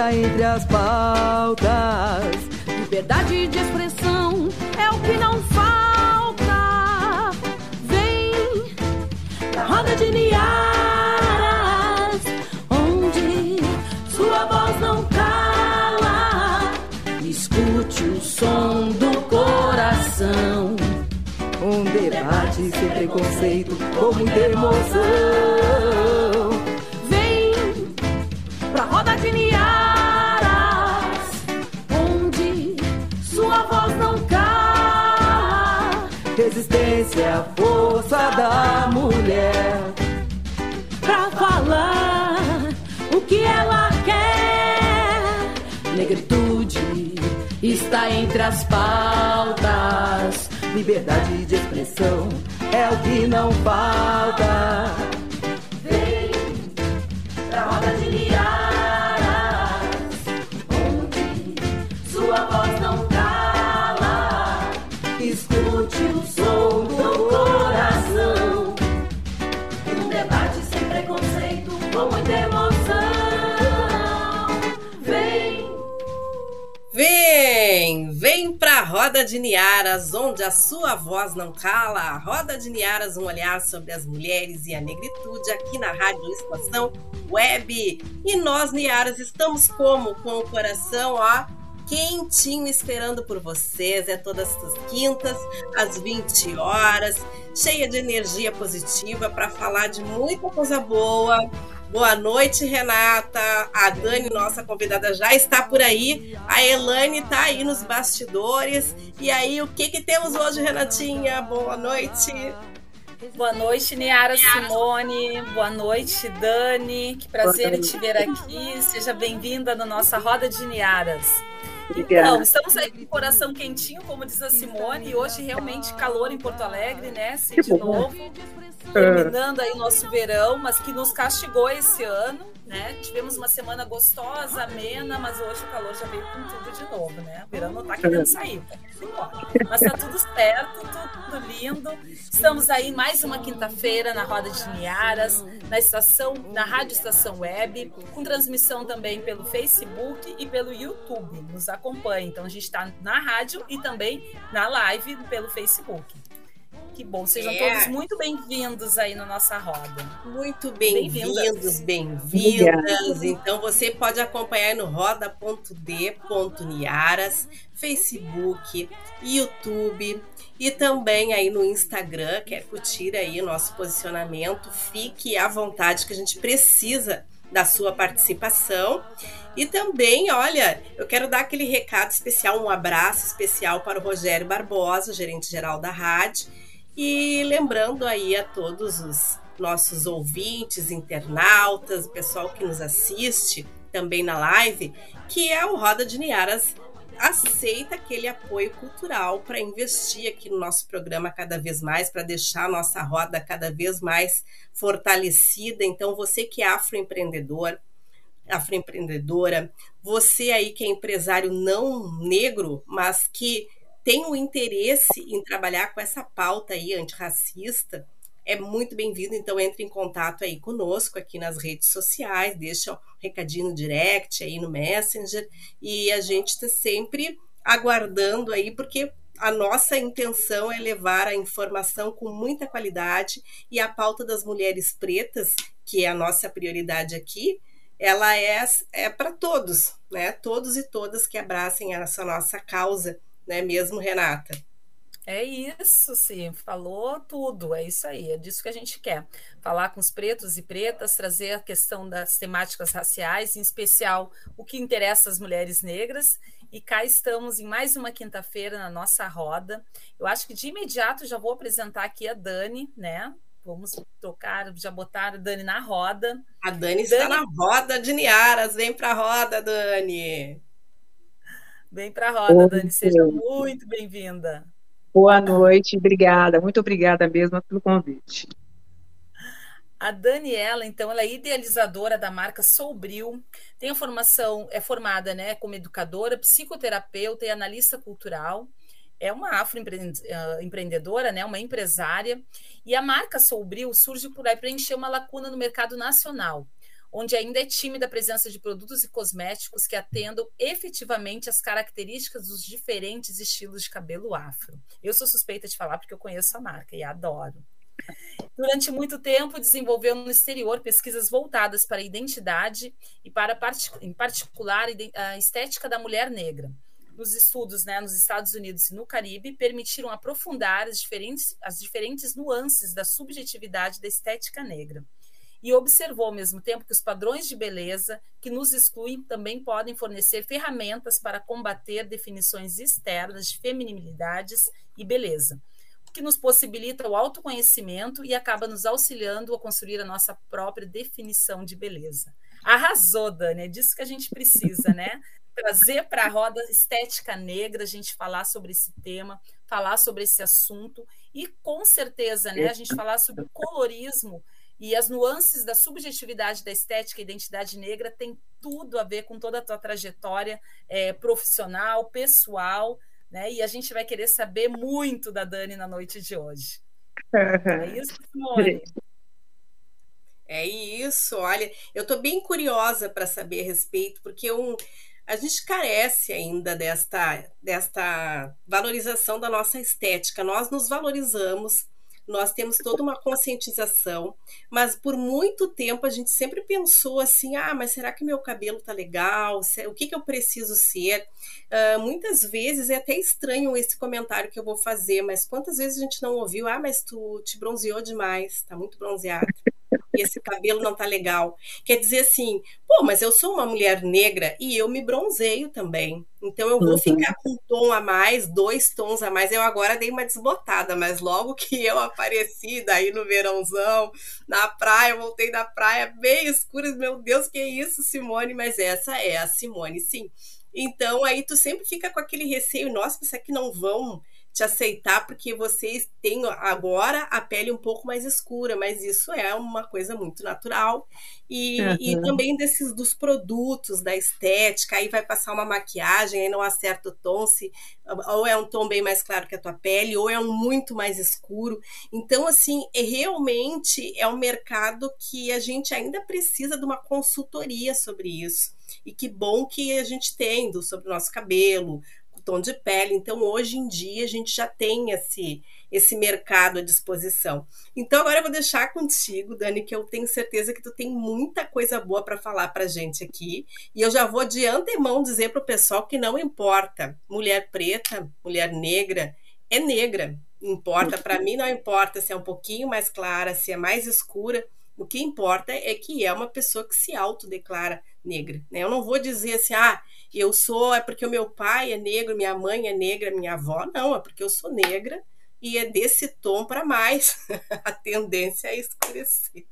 Entre as pautas. Liberdade de expressão é o que não falta. Vem na roda de Niaras, onde sua voz não cala. Escute o som do coração. Um debate sem preconceito, com muita emoção. Está entre as pautas. Liberdade de expressão é o que não falta. Vem pra roda de liaras, onde sua voz não cala. Escute o som do coração. Um debate sem preconceito, com muita emoção. Roda de Niaras, onde a sua voz não cala. Roda de Niaras, um olhar sobre as mulheres e a negritude aqui na Rádio Estação Web. E nós, Niaras, estamos como? Com o coração, ó, quentinho esperando por vocês. É todas as quintas, às 20 horas, cheia de energia positiva para falar de muita coisa boa. Boa noite, Renata. A Dani, nossa convidada, já está por aí. A Elane está aí nos bastidores. E aí, o que, que temos hoje, Renatinha? Boa noite. Boa noite, Niara Simone. Boa noite, Dani. Que prazer te ver aqui. Seja bem-vinda na nossa roda de Niaras. Obrigada. Então, estamos aí com o coração quentinho, como diz a Simone, e hoje realmente calor em Porto Alegre, né? Sim, de novo. Terminando aí o nosso verão, mas que nos castigou esse ano né? Tivemos uma semana gostosa, amena, mas hoje o calor já veio com tudo de novo, né? O verão não tá querendo sair, tá? Mas tá tudo certo, tudo lindo. Estamos aí mais uma quinta-feira na Roda de Niaras, na estação, na Rádio Estação Web, com transmissão também pelo Facebook e pelo YouTube. Nos acompanhe. Então a gente está na rádio e também na live pelo Facebook. Que bom, sejam é. todos muito bem-vindos aí na nossa roda. Muito bem-vindos, bem-vindas. então você pode acompanhar no roda.d.niaras, Facebook, YouTube e também aí no Instagram, quer curtir aí o nosso posicionamento, fique à vontade que a gente precisa da sua participação. E também, olha, eu quero dar aquele recado especial, um abraço especial para o Rogério Barbosa, gerente geral da rádio, e lembrando aí a todos os nossos ouvintes, internautas, pessoal que nos assiste também na live, que é o Roda de Niaras aceita aquele apoio cultural para investir aqui no nosso programa cada vez mais, para deixar a nossa roda cada vez mais fortalecida. Então, você que é afroempreendedor, afroempreendedora, você aí que é empresário não negro, mas que tem o interesse em trabalhar com essa pauta aí antirracista, é muito bem-vindo. Então, entre em contato aí conosco aqui nas redes sociais, deixa um recadinho no direct, aí no Messenger, e a gente está sempre aguardando aí, porque a nossa intenção é levar a informação com muita qualidade e a pauta das mulheres pretas, que é a nossa prioridade aqui, ela é, é para todos, né? Todos e todas que abracem essa nossa causa, né? Mesmo, Renata? É isso, sim, falou tudo, é isso aí, é disso que a gente quer. Falar com os pretos e pretas, trazer a questão das temáticas raciais, em especial o que interessa às mulheres negras. E cá estamos em mais uma quinta-feira na nossa roda. Eu acho que de imediato já vou apresentar aqui a Dani, né? Vamos tocar, já botar a Dani na roda. A Dani, Dani... está na roda de Niaras, vem para a roda, Dani. Vem para a roda, Dani, seja muito bem-vinda. Boa noite, obrigada, muito obrigada mesmo pelo convite. A Daniela, então, ela é idealizadora da marca Sobril, tem a formação, é formada, né, como educadora, psicoterapeuta e analista cultural. É uma afroempreendedora, né, uma empresária, e a marca Sobril surge por aí preencher uma lacuna no mercado nacional onde ainda é tímida a presença de produtos e cosméticos que atendam efetivamente as características dos diferentes estilos de cabelo afro. Eu sou suspeita de falar porque eu conheço a marca e adoro. Durante muito tempo, desenvolveu no exterior pesquisas voltadas para a identidade e para, em particular, a estética da mulher negra. Nos estudos né, nos Estados Unidos e no Caribe, permitiram aprofundar as diferentes, as diferentes nuances da subjetividade da estética negra e observou ao mesmo tempo que os padrões de beleza que nos excluem também podem fornecer ferramentas para combater definições externas de feminilidades e beleza, o que nos possibilita o autoconhecimento e acaba nos auxiliando a construir a nossa própria definição de beleza. Arrasou, Dani, é disso que a gente precisa, né? Trazer para a roda estética negra, a gente falar sobre esse tema, falar sobre esse assunto e com certeza, né, a gente falar sobre o colorismo e as nuances da subjetividade da estética e identidade negra tem tudo a ver com toda a tua trajetória é, profissional, pessoal, né? E a gente vai querer saber muito da Dani na noite de hoje. É isso, Simone? É isso, olha, eu estou bem curiosa para saber a respeito, porque um, a gente carece ainda desta, desta valorização da nossa estética. Nós nos valorizamos nós temos toda uma conscientização, mas por muito tempo a gente sempre pensou assim: ah, mas será que meu cabelo tá legal? O que, que eu preciso ser? Uh, muitas vezes é até estranho esse comentário que eu vou fazer, mas quantas vezes a gente não ouviu: ah, mas tu te bronzeou demais, tá muito bronzeado e esse cabelo não tá legal. Quer dizer assim, pô, mas eu sou uma mulher negra e eu me bronzeio também. Então eu vou uhum. ficar com um tom a mais, dois tons a mais. Eu agora dei uma desbotada, mas logo que eu apareci daí no verãozão, na praia, voltei da praia bem escura, meu Deus, que é isso, Simone? Mas essa é a Simone, sim. Então aí tu sempre fica com aquele receio, nossa, será que não vão te aceitar porque vocês têm agora a pele um pouco mais escura, mas isso é uma coisa muito natural. E, uhum. e também desses dos produtos, da estética, aí vai passar uma maquiagem, aí não acerta o tom, se, ou é um tom bem mais claro que a tua pele, ou é um muito mais escuro. Então, assim, é, realmente é um mercado que a gente ainda precisa de uma consultoria sobre isso. E que bom que a gente tem do, sobre o nosso cabelo, tom de pele. Então, hoje em dia, a gente já tem esse, esse mercado à disposição. Então, agora eu vou deixar contigo, Dani, que eu tenho certeza que tu tem muita coisa boa para falar para gente aqui. E eu já vou de antemão dizer para o pessoal que não importa, mulher preta, mulher negra, é negra. Importa, para mim não importa se é um pouquinho mais clara, se é mais escura. O que importa é que é uma pessoa que se autodeclara negra. Né? Eu não vou dizer assim, ah, eu sou, é porque o meu pai é negro, minha mãe é negra, minha avó, não, é porque eu sou negra e é desse tom para mais. a tendência é escurecer.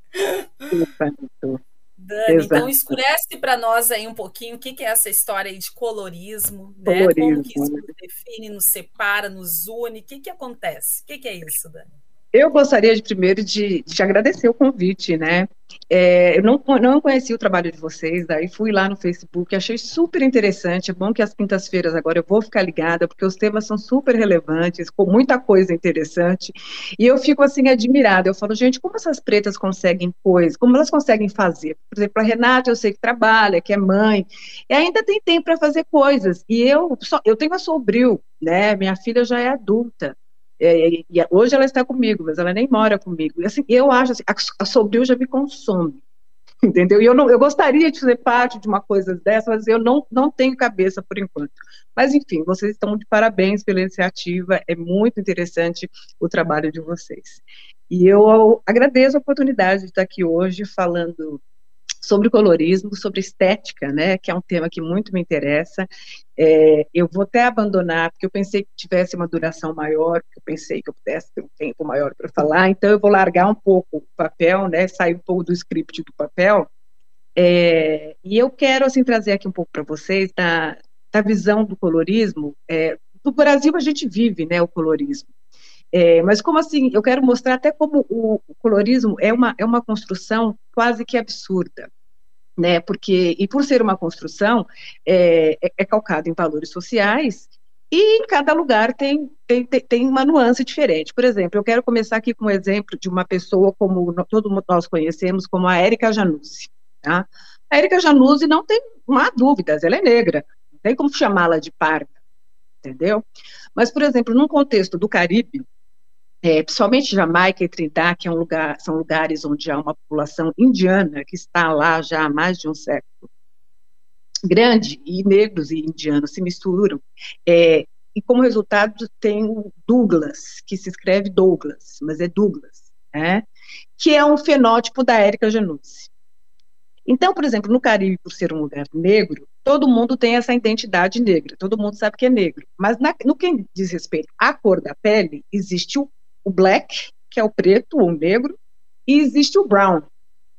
Dani, Exato. então escurece para nós aí um pouquinho o que, que é essa história aí de colorismo, né? Colorismo. Como que isso nos define, nos separa, nos une, o que, que acontece? O que, que é isso, Dani? Eu gostaria de primeiro de, de agradecer o convite, né? É, eu não, não conheci o trabalho de vocês, daí fui lá no Facebook, achei super interessante. É bom que as quintas-feiras agora eu vou ficar ligada, porque os temas são super relevantes, com muita coisa interessante. E eu fico assim admirada. Eu falo, gente, como essas pretas conseguem coisas? Como elas conseguem fazer? Por exemplo, a Renata, eu sei que trabalha, que é mãe, e ainda tem tempo para fazer coisas. E eu só, eu tenho a Sobril, né? Minha filha já é adulta. É, e, e, hoje ela está comigo, mas ela nem mora comigo. E assim, eu acho assim, a, a Sobril já me consome. entendeu? E eu, não, eu gostaria de fazer parte de uma coisa dessa, mas eu não, não tenho cabeça por enquanto. Mas, enfim, vocês estão de parabéns pela iniciativa, é muito interessante o trabalho de vocês. E eu agradeço a oportunidade de estar aqui hoje falando sobre colorismo, sobre estética, né, que é um tema que muito me interessa. É, eu vou até abandonar, porque eu pensei que tivesse uma duração maior, porque eu pensei que eu pudesse ter um tempo maior para falar, então eu vou largar um pouco o papel, né, sair um pouco do script do papel, é, e eu quero, assim, trazer aqui um pouco para vocês da, da visão do colorismo. É, no Brasil a gente vive, né, o colorismo, é, mas como assim, eu quero mostrar até como o, colorismo é uma, é uma construção quase que absurda, né? Porque, e por ser uma construção, é, é, é calcado em valores sociais e em cada lugar tem, tem, tem uma nuance diferente. Por exemplo, eu quero começar aqui com um exemplo de uma pessoa como todos nós conhecemos, como a Érica Januzzi. Tá? A Érica Januzzi não tem, não há dúvidas, ela é negra, não tem como chamá-la de parda, entendeu? Mas, por exemplo, num contexto do Caribe, é, principalmente Jamaica e Trinidad, que é um lugar, são lugares onde há uma população indiana que está lá já há mais de um século grande, e negros e indianos se misturam, é, e como resultado tem o Douglas, que se escreve Douglas, mas é Douglas, né, que é um fenótipo da Érica Januzzi. Então, por exemplo, no Caribe, por ser um lugar negro, todo mundo tem essa identidade negra, todo mundo sabe que é negro. Mas na, no que diz respeito à cor da pele, existe o o black, que é o preto ou negro, e existe o brown,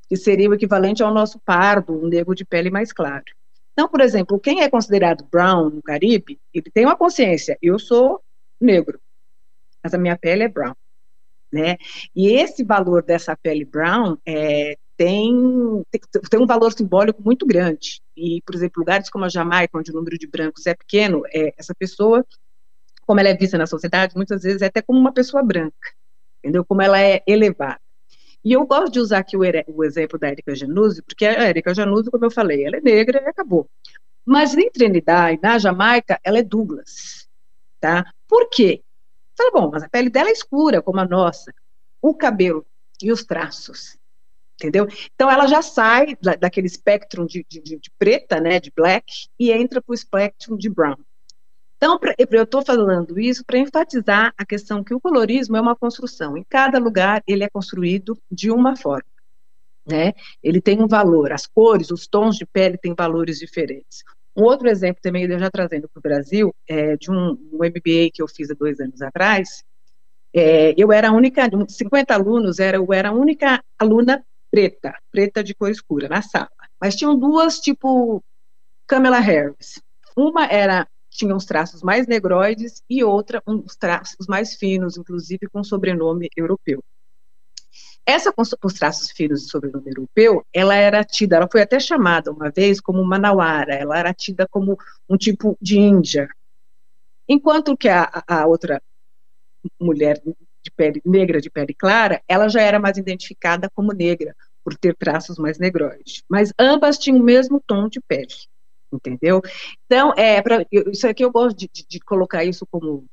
que seria o equivalente ao nosso pardo, um negro de pele mais claro. Então, por exemplo, quem é considerado brown no Caribe, ele tem uma consciência, eu sou negro, mas a minha pele é brown, né? E esse valor dessa pele brown é, tem, tem um valor simbólico muito grande. E, por exemplo, lugares como a Jamaica, onde o número de brancos é pequeno, é, essa pessoa como ela é vista na sociedade, muitas vezes é até como uma pessoa branca, entendeu? Como ela é elevada. E eu gosto de usar aqui o, o exemplo da Erika Januzzi, porque a Erika Januzzi, como eu falei, ela é negra e acabou. Mas em Trinidad, na Jamaica, ela é Douglas, tá? Por quê? Fala, bom, mas a pele dela é escura, como a nossa. O cabelo e os traços, entendeu? Então ela já sai daquele espectro de, de, de, preta, né, de black, e entra para o espectro de brown. Então, eu estou falando isso para enfatizar a questão que o colorismo é uma construção. Em cada lugar, ele é construído de uma forma. Né? Ele tem um valor, as cores, os tons de pele têm valores diferentes. Um outro exemplo também, já trazendo para o Brasil, é de um, um, MBA que eu fiz há dois anos atrás, é, eu era a única, 50 alunos, era, eu era a única aluna preta, preta de cor escura, na sala. Mas tinham duas, tipo, Kamala Harris. Uma era tinha uns traços mais negroides e outra uns traços mais finos, inclusive com sobrenome europeu. Essa com os traços finos de sobrenome europeu, ela era tida, ela foi até chamada uma vez como manauara, ela era tida como um tipo de índia. Enquanto que a, a outra mulher de pele negra, de pele clara, ela já era mais identificada como negra, por ter traços mais negroides. Mas ambas tinham o mesmo tom de pele entendeu? Então, é, pra, isso aqui eu gosto de, de, de colocar isso como,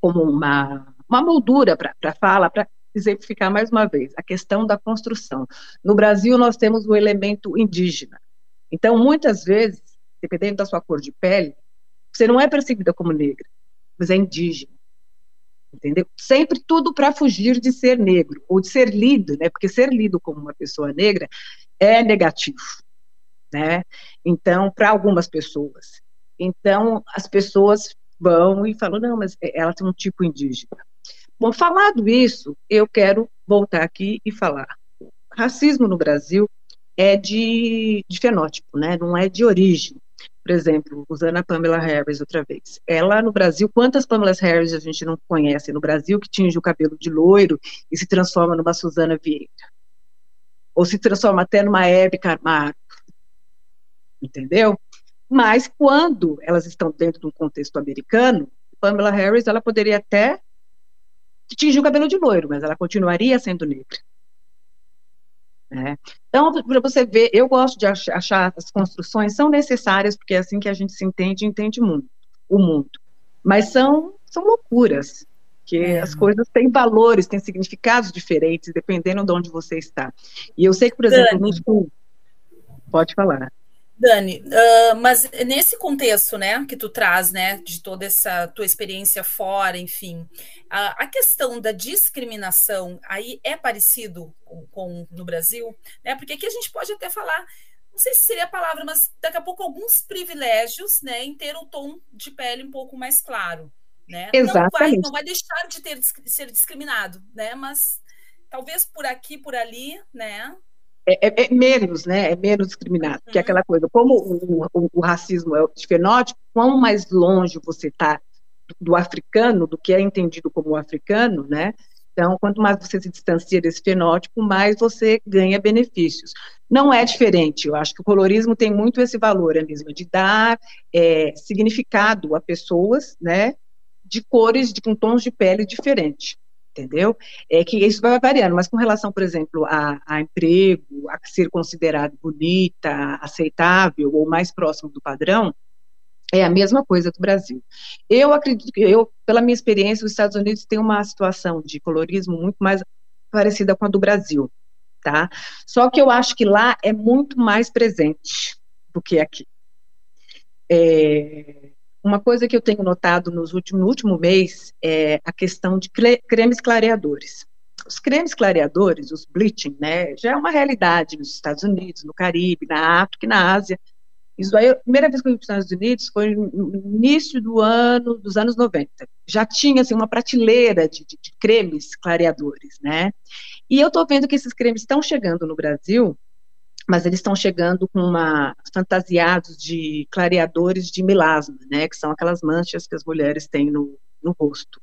como uma, uma moldura para a fala, para exemplificar mais uma vez a questão da construção. No Brasil, nós temos o elemento indígena. Então, muitas vezes, dependendo da sua cor de pele, você não é percebida como negra, mas é indígena. Entendeu? Sempre tudo para fugir de ser negro, ou de ser lido, né? Porque ser lido como uma pessoa negra é negativo né? Então, para algumas pessoas. Então, as pessoas vão e falam, não, mas ela tem um tipo indígena. Bom, falado isso, eu quero voltar aqui e falar. Racismo no Brasil é de, de fenótipo, né? Não é de origem. Por exemplo, usando a Pamela Harris outra vez. Ela no Brasil, quantas Pamela Harris a gente não conhece no Brasil que tinge o cabelo de loiro e se transforma numa Suzana Vieira? Ou se transforma até numa Hebe Camargo? Entendeu? Mas quando elas estão dentro de um contexto americano, Pamela Harris, ela poderia até tingir o cabelo de loiro, mas ela continuaria sendo negra. Né? Então, para você ver, eu gosto de achar, as construções são necessárias, porque é assim que a gente se entende e entende o mundo, o mundo. Mas são, são loucuras, que é. as coisas têm valores, têm significados diferentes, dependendo de onde você está. E eu sei que, por exemplo, no sul, Pode falar. Dani, uh, mas nesse contexto, né, que tu traz, né, de toda essa tua experiência fora, enfim, a, a questão da discriminação aí é parecido com, com, no Brasil, né? Porque aqui a gente pode até falar, não sei se seria a palavra, mas daqui a pouco alguns privilégios, né, em ter o tom de pele um pouco mais claro, né? Exatamente. Não vai, não vai deixar de ter ser discriminado, né? Mas talvez por aqui, por ali, né? É, é, é, menos, né? É menos discriminado, uhum. que é aquela coisa. Como o, o, o, racismo é fenótipo, quão mais longe você está do africano, do que é entendido como africano, né? Então, quanto mais você se distancia desse fenótipo, mais você ganha benefícios. Não é diferente, eu acho que o colorismo tem muito esse valor, é mesmo, de dar é, significado a pessoas, né, de cores, de, com tons de pele diferentes entendeu? É que isso vai variando, mas com relação, por exemplo, a, a, emprego, a ser considerado bonita, aceitável ou mais próximo do padrão, é a mesma coisa do Brasil. Eu acredito que, eu, pela minha experiência, os Estados Unidos têm uma situação de colorismo muito mais parecida com a do Brasil, tá? Só que eu acho que lá é muito mais presente do que aqui. É, uma coisa que eu tenho notado nos últimos, no último mês é a questão de cremes clareadores. Os cremes clareadores, os bleaching, né, já é uma realidade nos Estados Unidos, no Caribe, na África e na Ásia. Isso aí, a primeira vez que eu fui para os Estados Unidos foi no início do ano, dos anos 90. Já tinha, assim, uma prateleira de, de, de cremes clareadores, né? E eu estou vendo que esses cremes estão chegando no Brasil, mas eles estão chegando com uma fantasiados de clareadores de melasma, né, que são aquelas manchas que as mulheres têm no, no rosto.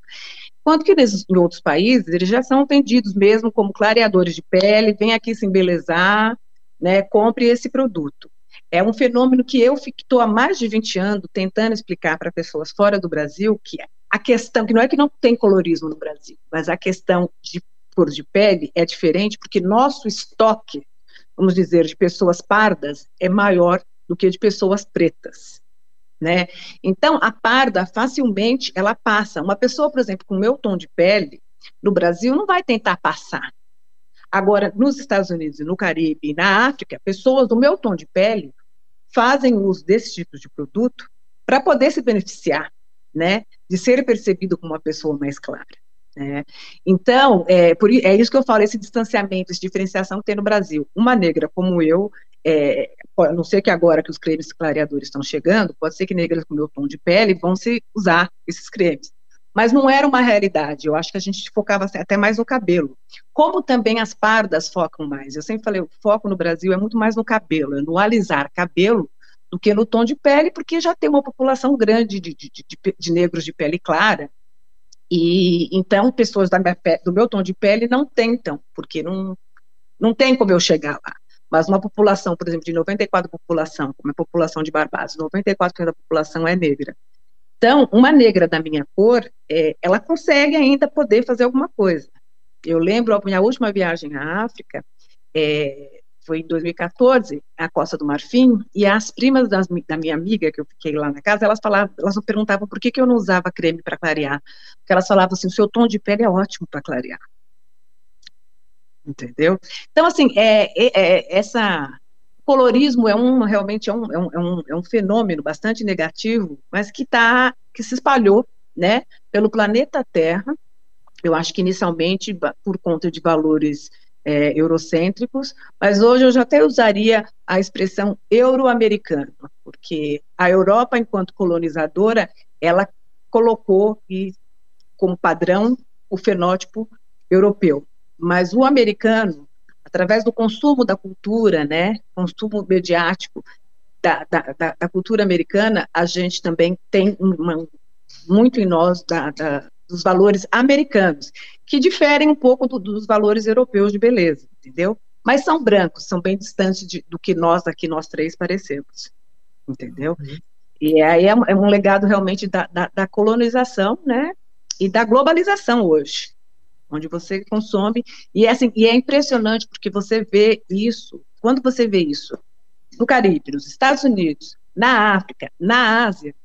Enquanto que nesses, em outros países eles já são vendidos mesmo como clareadores de pele, vem aqui se embelezar, né, compre esse produto. É um fenômeno que eu estou há mais de 20 anos tentando explicar para pessoas fora do Brasil que a questão, que não é que não tem colorismo no Brasil, mas a questão de cor de pele é diferente porque nosso estoque vamos dizer, de pessoas pardas é maior do que de pessoas pretas. Né? Então, a parda facilmente ela passa. Uma pessoa, por exemplo, com meu tom de pele, no Brasil, não vai tentar passar. Agora, nos Estados Unidos, no Caribe na África, pessoas do meu tom de pele fazem uso desse tipo de produto para poder se beneficiar, né, de ser percebido como uma pessoa mais clara. Né? Então, é, por, é isso que eu falo, esse distanciamento, essa diferenciação que tem no Brasil. Uma negra como eu, é, a não ser que agora que os cremes clareadores estão chegando, pode ser que negras com meu tom de pele vão se usar esses cremes. Mas não era uma realidade, eu acho que a gente focava até mais no cabelo. Como também as pardas focam mais. Eu sempre falei, o foco no Brasil é muito mais no cabelo, é no alisar cabelo do que no tom de pele, porque já tem uma população grande de, de, de, de negros de pele clara, e então pessoas do meu tom de pele não tentam, porque não, não tem como eu chegar lá. Mas uma população, por exemplo, de 94% da população, como a população de Barbados, 94% da população é negra. Então, uma negra da minha cor, é, ela consegue ainda poder fazer alguma coisa. Eu lembro, a minha última viagem à África, é, foi em 2014, a Costa do Marfim, e as primas das, da minha amiga, que eu fiquei lá na casa, elas falavam, elas perguntavam por que, que eu não usava creme para clarear. Porque elas falavam assim, o seu tom de pele é ótimo para clarear. Entendeu? Então, assim, é, é, é, essa colorismo é um, realmente é um, é um, é um é fenômeno bastante negativo, mas que tá, que se espalhou, né, pelo planeta Terra, eu acho que inicialmente por conta de valores é, eurocêntricos, mas hoje eu já até usaria a expressão euro-americano, porque a Europa, enquanto colonizadora, ela colocou e, como padrão o fenótipo europeu. Mas o americano, através do consumo da cultura, né, consumo mediático da, da, da, cultura americana, a gente também tem uma, muito em nós da, da, dos valores americanos, que diferem um pouco do, dos valores europeus de beleza, entendeu? Mas são brancos, são bem distantes de, do que nós aqui, nós três, parecemos, entendeu? E aí é, é, um legado realmente da, da, da, colonização, né? E da globalização hoje, onde você consome, e é, assim, e é impressionante porque você vê isso, quando você vê isso no Caribe, nos Estados Unidos, na África, na Ásia,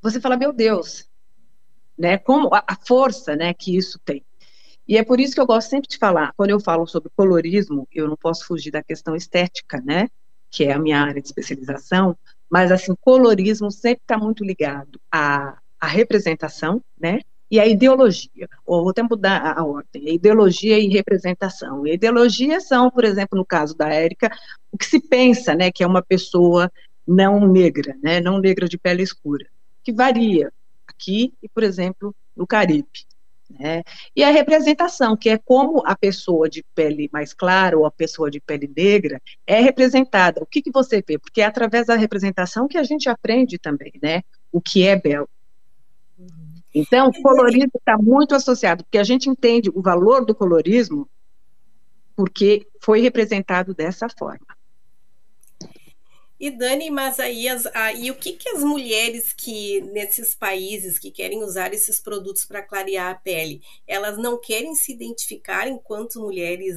você fala, meu Deus, né? Como a, força, né, que isso tem. E é por isso que eu gosto sempre de falar, quando eu falo sobre colorismo, eu não posso fugir da questão estética, né? Que é a minha área de especialização, mas assim, colorismo sempre está muito ligado à, à representação, né? E à ideologia, ou vou até mudar a, a ordem, a ideologia e representação. E ideologia são, por exemplo, no caso da Érica, o que se pensa, né, que é uma pessoa não negra, né, não negra de pele escura, que varia aqui e, por exemplo, no Caribe. Né? E a representação, que é como a pessoa de pele mais clara ou a pessoa de pele negra é representada. O que, que você vê? Porque é através da representação que a gente aprende também, né? O que é belo. Então, o colorismo está muito associado, porque a gente entende o valor do colorismo porque foi representado dessa forma. E Dani, mas aí, as, aí o que, que as mulheres que nesses países que querem usar esses produtos para clarear a pele, elas não querem se identificar enquanto mulheres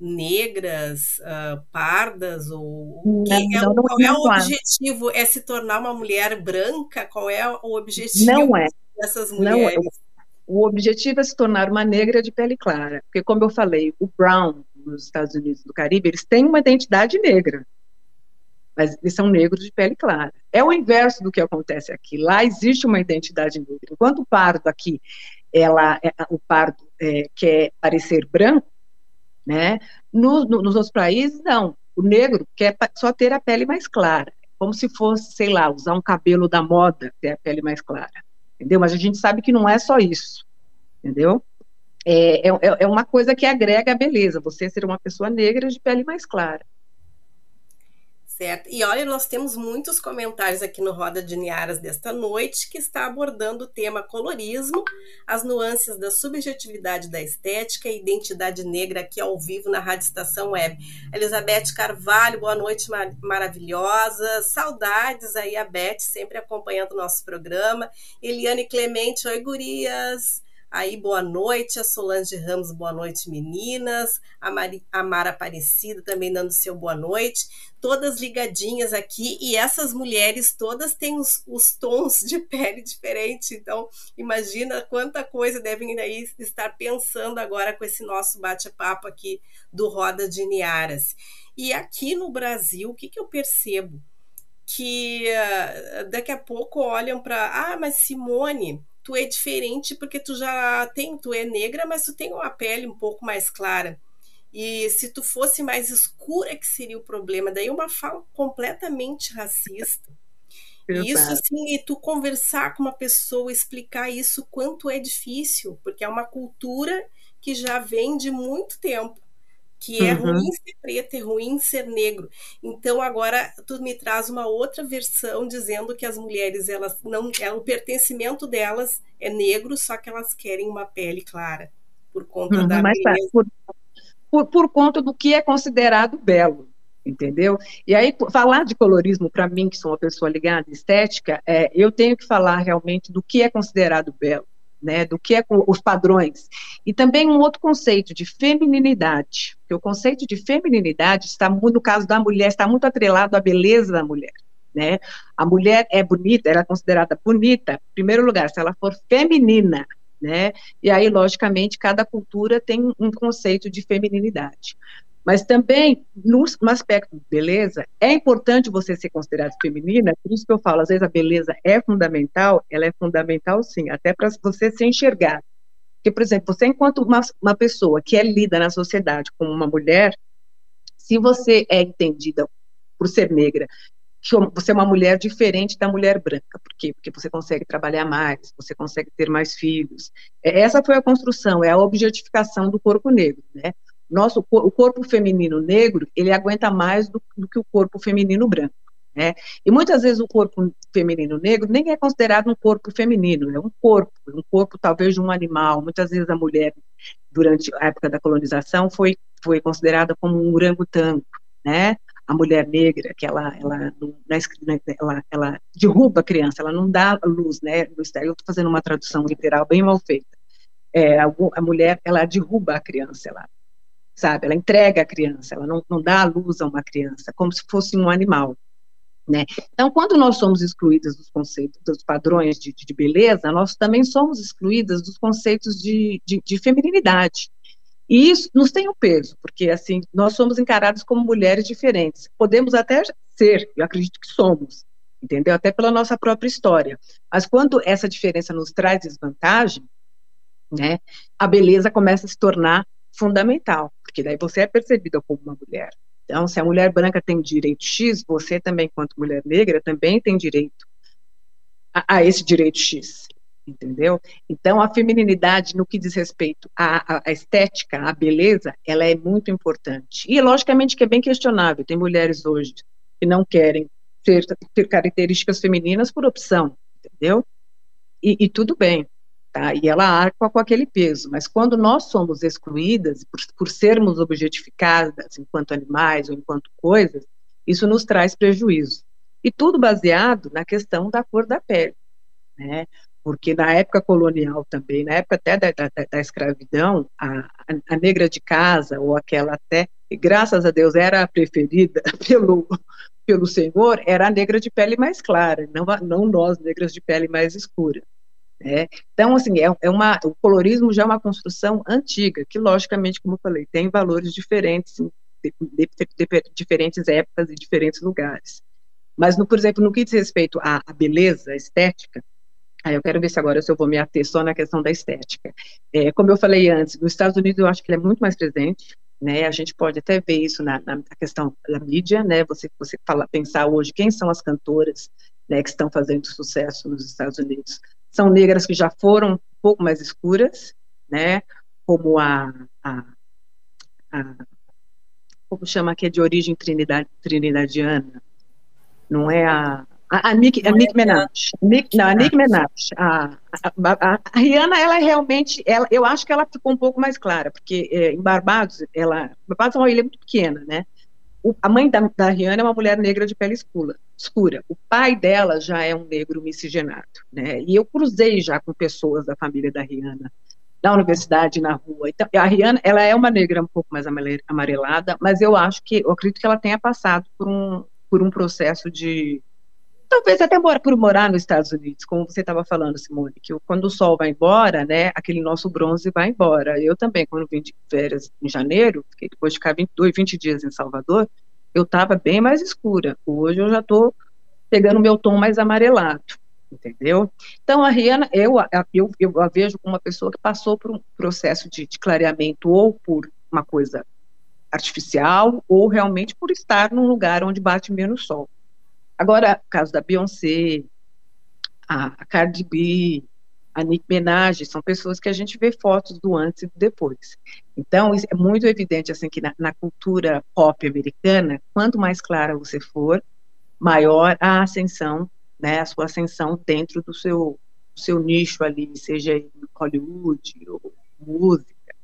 negras, uh, pardas ou não, é, não, qual é o objetivo? É se tornar uma mulher branca? Qual é o objetivo não é. dessas mulheres? Não é. O objetivo é se tornar uma negra de pele clara, porque como eu falei, o brown nos Estados Unidos do Caribe, eles têm uma identidade negra mas eles são negros de pele clara. É o inverso do que acontece aqui. Lá existe uma identidade negra. Enquanto o pardo aqui, ela, é, o pardo é, quer parecer branco, né? No, no, nos outros países, não. O negro quer só ter a pele mais clara. Como se fosse, sei lá, usar um cabelo da moda, ter a pele mais clara. Entendeu? Mas a gente sabe que não é só isso. Entendeu? É, é, é uma coisa que agrega a beleza, você ser uma pessoa negra de pele mais clara. Certo. E olha, nós temos muitos comentários aqui no Roda de Niaras desta noite que está abordando o tema colorismo, as nuances da subjetividade da estética e identidade negra aqui ao vivo na Rádio Estação Web. Elizabeth Carvalho, boa noite mar maravilhosa. Saudades aí, a Beth, sempre acompanhando o nosso programa. Eliane Clemente, oi gurias. Aí, boa noite, a Solange Ramos, boa noite, meninas. A, Mari, a Mara Aparecida também dando seu boa noite. Todas ligadinhas aqui, e essas mulheres todas têm os, os tons de pele diferentes. Então, imagina quanta coisa devem aí estar pensando agora com esse nosso bate-papo aqui do Roda de Niaras. E aqui no Brasil, o que, que eu percebo? Que uh, daqui a pouco olham para. Ah, mas Simone tu é diferente porque tu já tem, tu é negra, mas tu tem uma pele um pouco mais clara. E se tu fosse mais escura, que seria o problema. Daí uma fala completamente racista. E isso assim, e tu conversar com uma pessoa, explicar isso quanto é difícil, porque é uma cultura que já vem de muito tempo que é uhum. ruim ser preto, é ruim ser negro. Então agora tu me traz uma outra versão dizendo que as mulheres elas não, é, o pertencimento delas é negro, só que elas querem uma pele clara por conta uhum, da mas, beleza. Por, por, por conta do que é considerado belo entendeu? E aí, falar de colorismo, para mim, que sou uma pessoa ligada à estética, é, eu tenho que falar realmente do que é considerado belo né, do que é os padrões. E também um outro conceito de femininidade, que o conceito de feminilidade está no caso da mulher está muito atrelado à beleza da mulher, né? A mulher é bonita, ela é considerada bonita, em primeiro lugar, se ela for feminina, né? E aí, logicamente, cada cultura tem um conceito de feminilidade. Mas também, no, no, aspecto de beleza, é importante você ser considerada feminina, por isso que eu falo, às vezes a beleza é fundamental, ela é fundamental sim, até para você se enxergar. Porque, por exemplo, você enquanto uma, uma pessoa que é lida na sociedade como uma mulher, se você é entendida por ser negra, que você é uma mulher diferente da mulher branca. Por quê? Porque você consegue trabalhar mais, você consegue ter mais filhos. É, essa foi a construção, é a objetificação do corpo negro, né? Nosso o corpo feminino negro ele aguenta mais do, do, que o corpo feminino branco, né? E muitas vezes o corpo feminino negro nem é considerado um corpo feminino, é um corpo, um corpo talvez de um animal. Muitas vezes a mulher durante a época da colonização foi foi considerada como um orangotango, né? A mulher negra que ela ela ela, ela derruba a criança, ela não dá luz, né? Eu estou fazendo uma tradução literal bem mal feita. É, a, a mulher ela derruba a criança, ela sabe? Ela entrega a criança, ela não, não dá a luz a uma criança, como se fosse um animal. Né? Então, quando nós somos excluídas dos conceitos, dos padrões de, de beleza, nós também somos excluídas dos conceitos de, de, de feminilidade. E isso nos tem um peso, porque assim nós somos encarados como mulheres diferentes. Podemos até ser, eu acredito que somos, entendeu? Até pela nossa própria história. Mas quando essa diferença nos traz desvantagem, né, a beleza começa a se tornar fundamental, porque daí você é percebida como uma mulher. Então, se a mulher branca tem direito X, você também, quanto mulher negra, também tem direito a, a esse direito X, entendeu? Então, a feminilidade, no que diz respeito à, à, estética, à beleza, ela é muito importante. E, logicamente, que é bem questionável. Tem mulheres hoje que não querem ter, ter características femininas por opção, entendeu? E, e tudo bem tá? E ela arca com aquele peso. Mas quando nós somos excluídas, por, por sermos objetificadas enquanto animais ou enquanto coisas, isso nos traz prejuízo. E tudo baseado na questão da cor da pele, né? Porque na época colonial também, na época até da, da, da escravidão, a, a, negra de casa, ou aquela até, graças a Deus era a preferida pelo, pelo Senhor, era a negra de pele mais clara, não, não nós, negras de pele mais escura. Né? Então, assim, é, é, uma, o colorismo já é uma construção antiga, que, logicamente, como eu falei, tem valores diferentes em de, de, de, diferentes épocas e diferentes lugares. Mas, no, por exemplo, no que diz respeito à, à beleza, à estética, aí eu quero ver se agora se eu vou me ater só na questão da estética. É, como eu falei antes, nos Estados Unidos eu acho que ele é muito mais presente, né? A gente pode até ver isso na, na questão da mídia, né? Você você fala, pensar hoje quem são as cantoras, né, que estão fazendo sucesso nos Estados Unidos são negras que já foram um pouco mais escuras, né, como a, a, a como chama que é de origem trinidad, trinidadiana, não é a a, a Nick, a Nick Minaj, Nick, não, a Nick Minaj, a, a, a, a, Rihanna, ela é realmente, ela, eu acho que ela ficou um pouco mais clara, porque é, em Barbados, ela, Barbados é uma ilha muito pequena, né, o, a mãe da, da Rihanna é uma mulher negra de pele escura, escura. O pai dela já é um negro miscigenado, né? E eu cruzei já com pessoas da família da Rihanna na universidade, na rua. Então, a Rihanna, ela é uma negra um pouco mais amarelada, mas eu acho que, eu acredito que ela tenha passado por um, por um processo de talvez até por morar nos Estados Unidos, como você estava falando, Simone, que quando o sol vai embora, né, aquele nosso bronze vai embora. Eu também, quando vim de férias em janeiro, fiquei depois de ficar 22, 20 dias em Salvador, eu estava bem mais escura. Hoje eu já estou pegando meu tom mais amarelado, entendeu? Então, a Rihanna, eu, eu, eu a vejo como uma pessoa que passou por um processo de, de clareamento ou por uma coisa artificial ou realmente por estar num lugar onde bate menos sol. Agora, o caso da Beyoncé, a, Cardi B, a Nick Minaj, são pessoas que a gente vê fotos do antes e do depois. Então, é muito evidente assim que na, na, cultura pop americana, quanto mais clara você for, maior a ascensão, né, a sua ascensão dentro do seu, do seu nicho ali, seja em Hollywood ou música,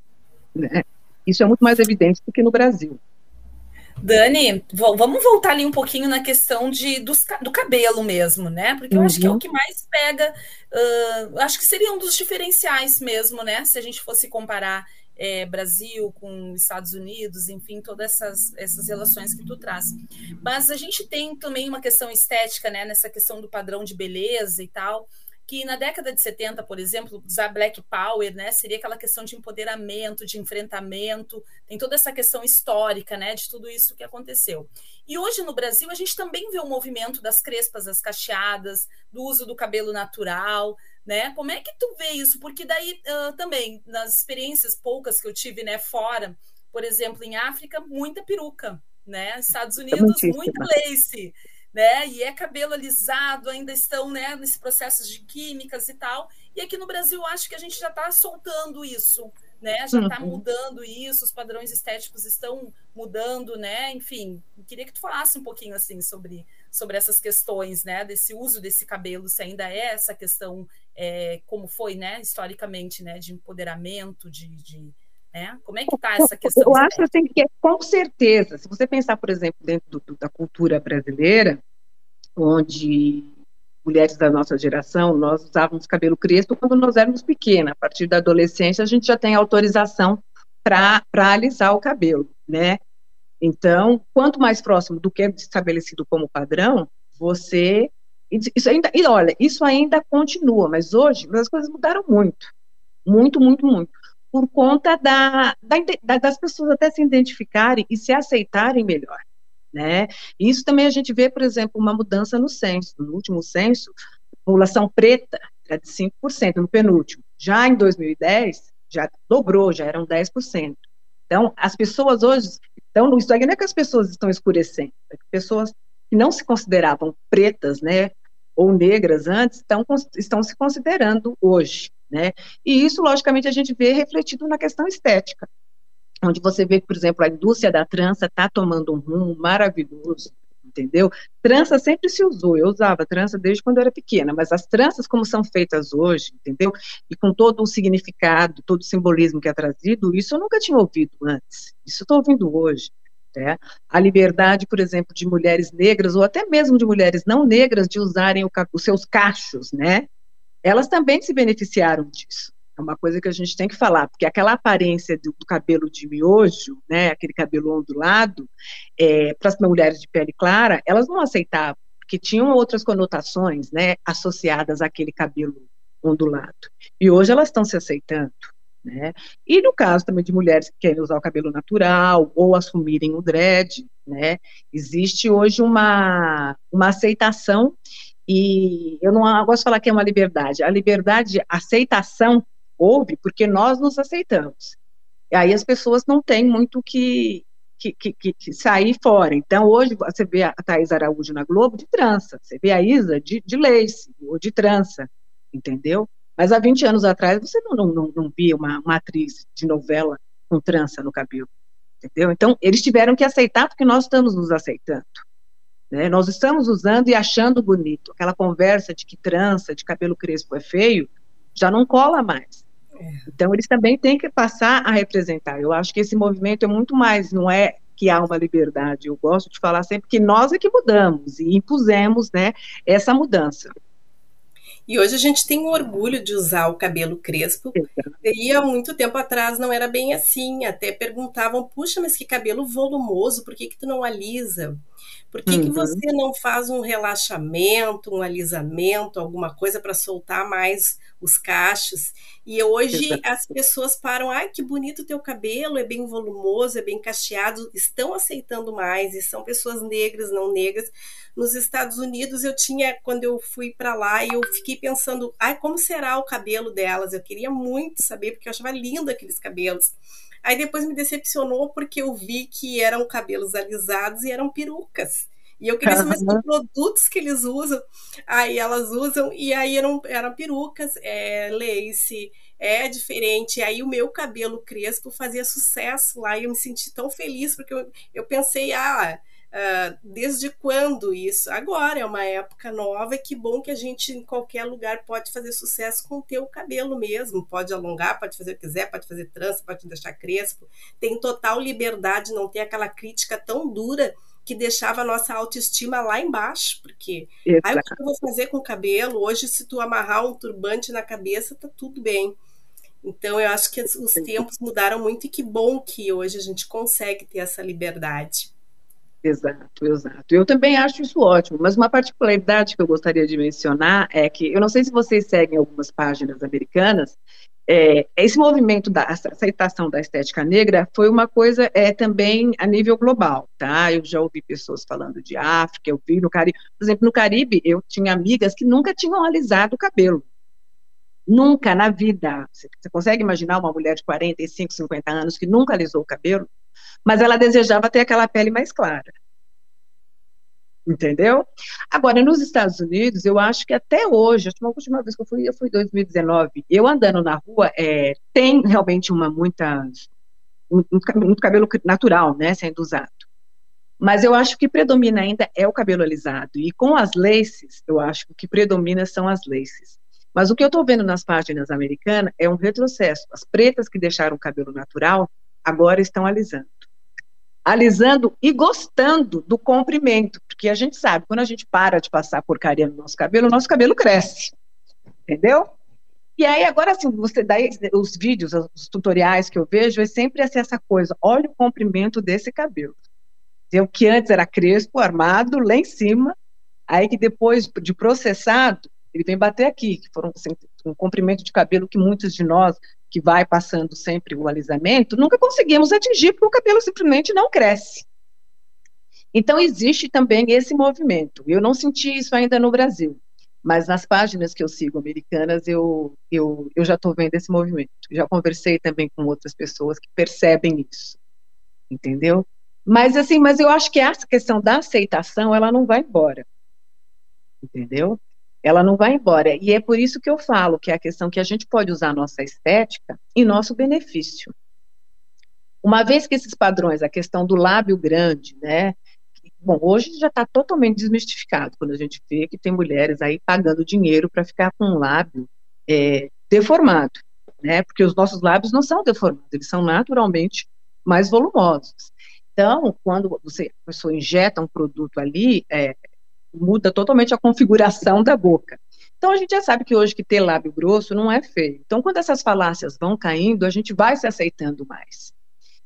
né? Isso é muito mais evidente do que no Brasil. Dani, vamos voltar ali um pouquinho na questão de, do, do cabelo mesmo, né? Porque eu uhum. acho que é o uhum. que mais pega. Uh, acho que seria um dos diferenciais mesmo, né? Se a gente fosse comparar é, Brasil com Estados Unidos, enfim, todas essas, essas relações que tu traz. Mas a gente tem também uma questão estética, né? Nessa questão do padrão de beleza e tal que na década de 70, por exemplo, usar Black Power, né, seria aquela questão de empoderamento, de enfrentamento, tem toda essa questão histórica, né, de tudo isso que aconteceu. E hoje no Brasil a gente também vê o movimento das crespas, das cacheadas, do uso do cabelo natural, né? Como é que tu vê isso? Porque daí uh, também nas experiências poucas que eu tive, né, fora, por exemplo, em África, muita peruca, né? Estados Unidos, muita lace né? E é cabelo alisado, ainda estão né, nesse processo de químicas e tal. E aqui no Brasil, acho que a gente já está soltando isso, né? Já está uhum. mudando isso, os padrões estéticos estão mudando, né? Enfim, queria que tu falasse um pouquinho assim sobre, sobre essas questões, né? Desse uso desse cabelo, se ainda é essa questão, é, como foi, né? Historicamente, né? De empoderamento, de, de né? Como é que está essa questão? Eu acho assim, que, com certeza, se você pensar, por exemplo, dentro do, da cultura brasileira, onde mulheres da nossa geração, nós usávamos cabelo crespo quando nós éramos pequenas. A partir da adolescência, a gente já tem autorização para alisar o cabelo, né? Então, quanto mais próximo do que é estabelecido como padrão, você isso ainda, e olha, isso ainda continua, mas hoje as coisas mudaram muito, muito, muito, muito, por conta da, da, das pessoas até se identificarem e se aceitarem melhor, né? Isso também a gente vê, por exemplo, uma mudança no censo. No último censo, a população preta era de 5%, no penúltimo. Já em 2010, já dobrou, já eram 10%. Então, as pessoas hoje, então, isso aqui não é que as pessoas estão escurecendo, é que pessoas que não se consideravam pretas, né, ou negras antes, estão, estão se considerando hoje, né? E isso, logicamente, a gente vê refletido na questão estética, onde você vê, por exemplo, a indústria da trança está tomando um rumo maravilhoso, entendeu? Trança sempre se usou, eu usava trança desde quando eu era pequena, mas as tranças como são feitas hoje, entendeu? E com todo o significado, todo o simbolismo que é trazido, isso eu nunca tinha ouvido antes, isso estou ouvindo hoje, né? A liberdade, por exemplo, de mulheres negras, ou até mesmo de mulheres não negras, de usarem o, os seus cachos, né? Elas também se beneficiaram disso. É uma coisa que a gente tem que falar, porque aquela aparência do, do cabelo de miojo, né, aquele cabelo ondulado, é, para as mulheres de pele clara, elas não aceitavam, porque tinham outras conotações, né, associadas àquele cabelo ondulado. E hoje elas estão se aceitando. Né? E no caso também de mulheres que querem usar o cabelo natural ou assumirem o dread, né? Existe hoje uma, uma aceitação e eu não gosto de falar que é uma liberdade. A liberdade, a aceitação houve porque nós nos aceitamos. E aí as pessoas não têm muito que, que, que, que, sair fora. Então, hoje, você vê a Thais Araújo na Globo de trança, você vê a Isa de, de lace ou de trança, entendeu? Mas há 20 anos atrás, você não, não, não, não via uma, uma atriz de novela com trança no cabelo, entendeu? Então, eles tiveram que aceitar porque nós estamos nos aceitando. Né? Nós estamos usando e achando bonito. Aquela conversa de que trança, de cabelo crespo é feio, já não cola mais. É. Então, eles também têm que passar a representar. Eu acho que esse movimento é muito mais, não é que há uma liberdade. Eu gosto de falar sempre que nós é que mudamos e impusemos né, essa mudança. E hoje a gente tem o orgulho de usar o cabelo crespo. E há muito tempo atrás não era bem assim. Até perguntavam, puxa, mas que cabelo volumoso, por que, que tu não alisa? Por que, uhum. que você não faz um relaxamento, um alisamento, alguma coisa para soltar mais os cachos? E hoje Exato. as pessoas param, ai, que bonito o teu cabelo, é bem volumoso, é bem cacheado, estão aceitando mais, e são pessoas negras, não negras, nos Estados Unidos eu tinha, quando eu fui para lá, eu fiquei pensando, ai, como será o cabelo delas? Eu queria muito saber, porque eu achava lindo aqueles cabelos. Aí depois me decepcionou porque eu vi que eram cabelos alisados e eram perucas. E eu queria saber uhum. os produtos que eles usam. Aí elas usam, e aí eram, eram perucas, é, lace, é diferente. Aí o meu cabelo crespo fazia sucesso lá e eu me senti tão feliz, porque eu, eu pensei, ah, Uh, desde quando isso? Agora é uma época nova e que bom que a gente em qualquer lugar pode fazer sucesso com o teu cabelo mesmo. Pode alongar, pode fazer o que quiser, pode fazer trança, pode deixar crespo. Tem total liberdade, não tem aquela crítica tão dura que deixava a nossa autoestima lá embaixo, porque aí o que eu vou fazer com o cabelo? Hoje, se tu amarrar um turbante na cabeça, tá tudo bem. Então, eu acho que os tempos mudaram muito e que bom que hoje a gente consegue ter essa liberdade. Exato, exato. Eu também acho isso ótimo, mas uma particularidade que eu gostaria de mencionar é que, eu não sei se vocês seguem algumas páginas americanas, é, esse movimento da aceitação da estética negra foi uma coisa é, também a nível global, tá? Eu já ouvi pessoas falando de África, eu vi no Caribe, por exemplo, no Caribe eu tinha amigas que nunca tinham alisado o cabelo, nunca na vida. Você, você consegue imaginar uma mulher de 45, 50 anos que nunca alisou o cabelo? Mas ela desejava ter aquela pele mais clara. Entendeu? Agora, nos Estados Unidos, eu acho que até hoje, a última vez que eu fui, eu fui em 2019, eu andando na rua, é, tem realmente uma muita, muito, muito cabelo natural, né, sendo usado. Mas eu acho que predomina ainda é o cabelo alisado. E com as laces, eu acho que o que predomina são as laces. Mas o que eu estou vendo nas páginas americanas é um retrocesso. As pretas que deixaram o cabelo natural agora estão alisando alisando e gostando do comprimento, porque a gente sabe, quando a gente para de passar porcaria no nosso cabelo, o nosso cabelo cresce, entendeu? E aí, agora, assim, você dá os vídeos, os tutoriais que eu vejo, é sempre assim, essa coisa, olha o comprimento desse cabelo. O que antes era crespo, armado, lá em cima, Aí que depois de processado, ele vem bater aqui, que foram assim, um comprimento de cabelo que muitos de nós, que vai passando sempre o alisamento, nunca conseguimos atingir, porque o cabelo simplesmente não cresce. Então, existe também esse movimento. Eu não senti isso ainda no Brasil, mas nas páginas que eu sigo americanas, eu, eu, eu já estou vendo esse movimento. Já conversei também com outras pessoas que percebem isso, entendeu? Mas, assim, mas eu acho que essa questão da aceitação, ela não vai embora entendeu? Ela não vai embora. E é por isso que eu falo que é a questão que a gente pode usar nossa estética em nosso benefício. Uma vez que esses padrões, a questão do lábio grande, né? Bom, hoje já está totalmente desmistificado quando a gente vê que tem mulheres aí pagando dinheiro para ficar com um lábio é, deformado, né? Porque os nossos lábios não são deformados, eles são naturalmente mais volumosos. Então, quando você a pessoa injeta um produto ali, é, muda totalmente a configuração da boca. Então a gente já sabe que hoje que ter lábio grosso não é feio. Então quando essas falácias vão caindo, a gente vai se aceitando mais.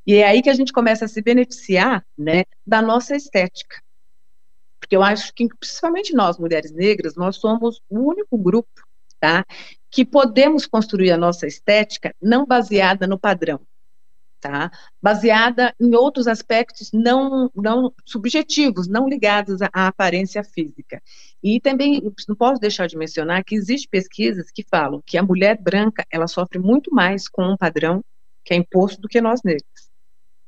E é aí que a gente começa a se beneficiar, né, da nossa estética. Porque eu acho que principalmente nós mulheres negras, nós somos o único grupo, tá, que podemos construir a nossa estética não baseada no padrão, tá? baseada em outros aspectos não, não subjetivos, não ligados à, aparência física. E também não posso deixar de mencionar que existem pesquisas que falam que a mulher branca ela sofre muito mais com um padrão que é imposto do que nós negros.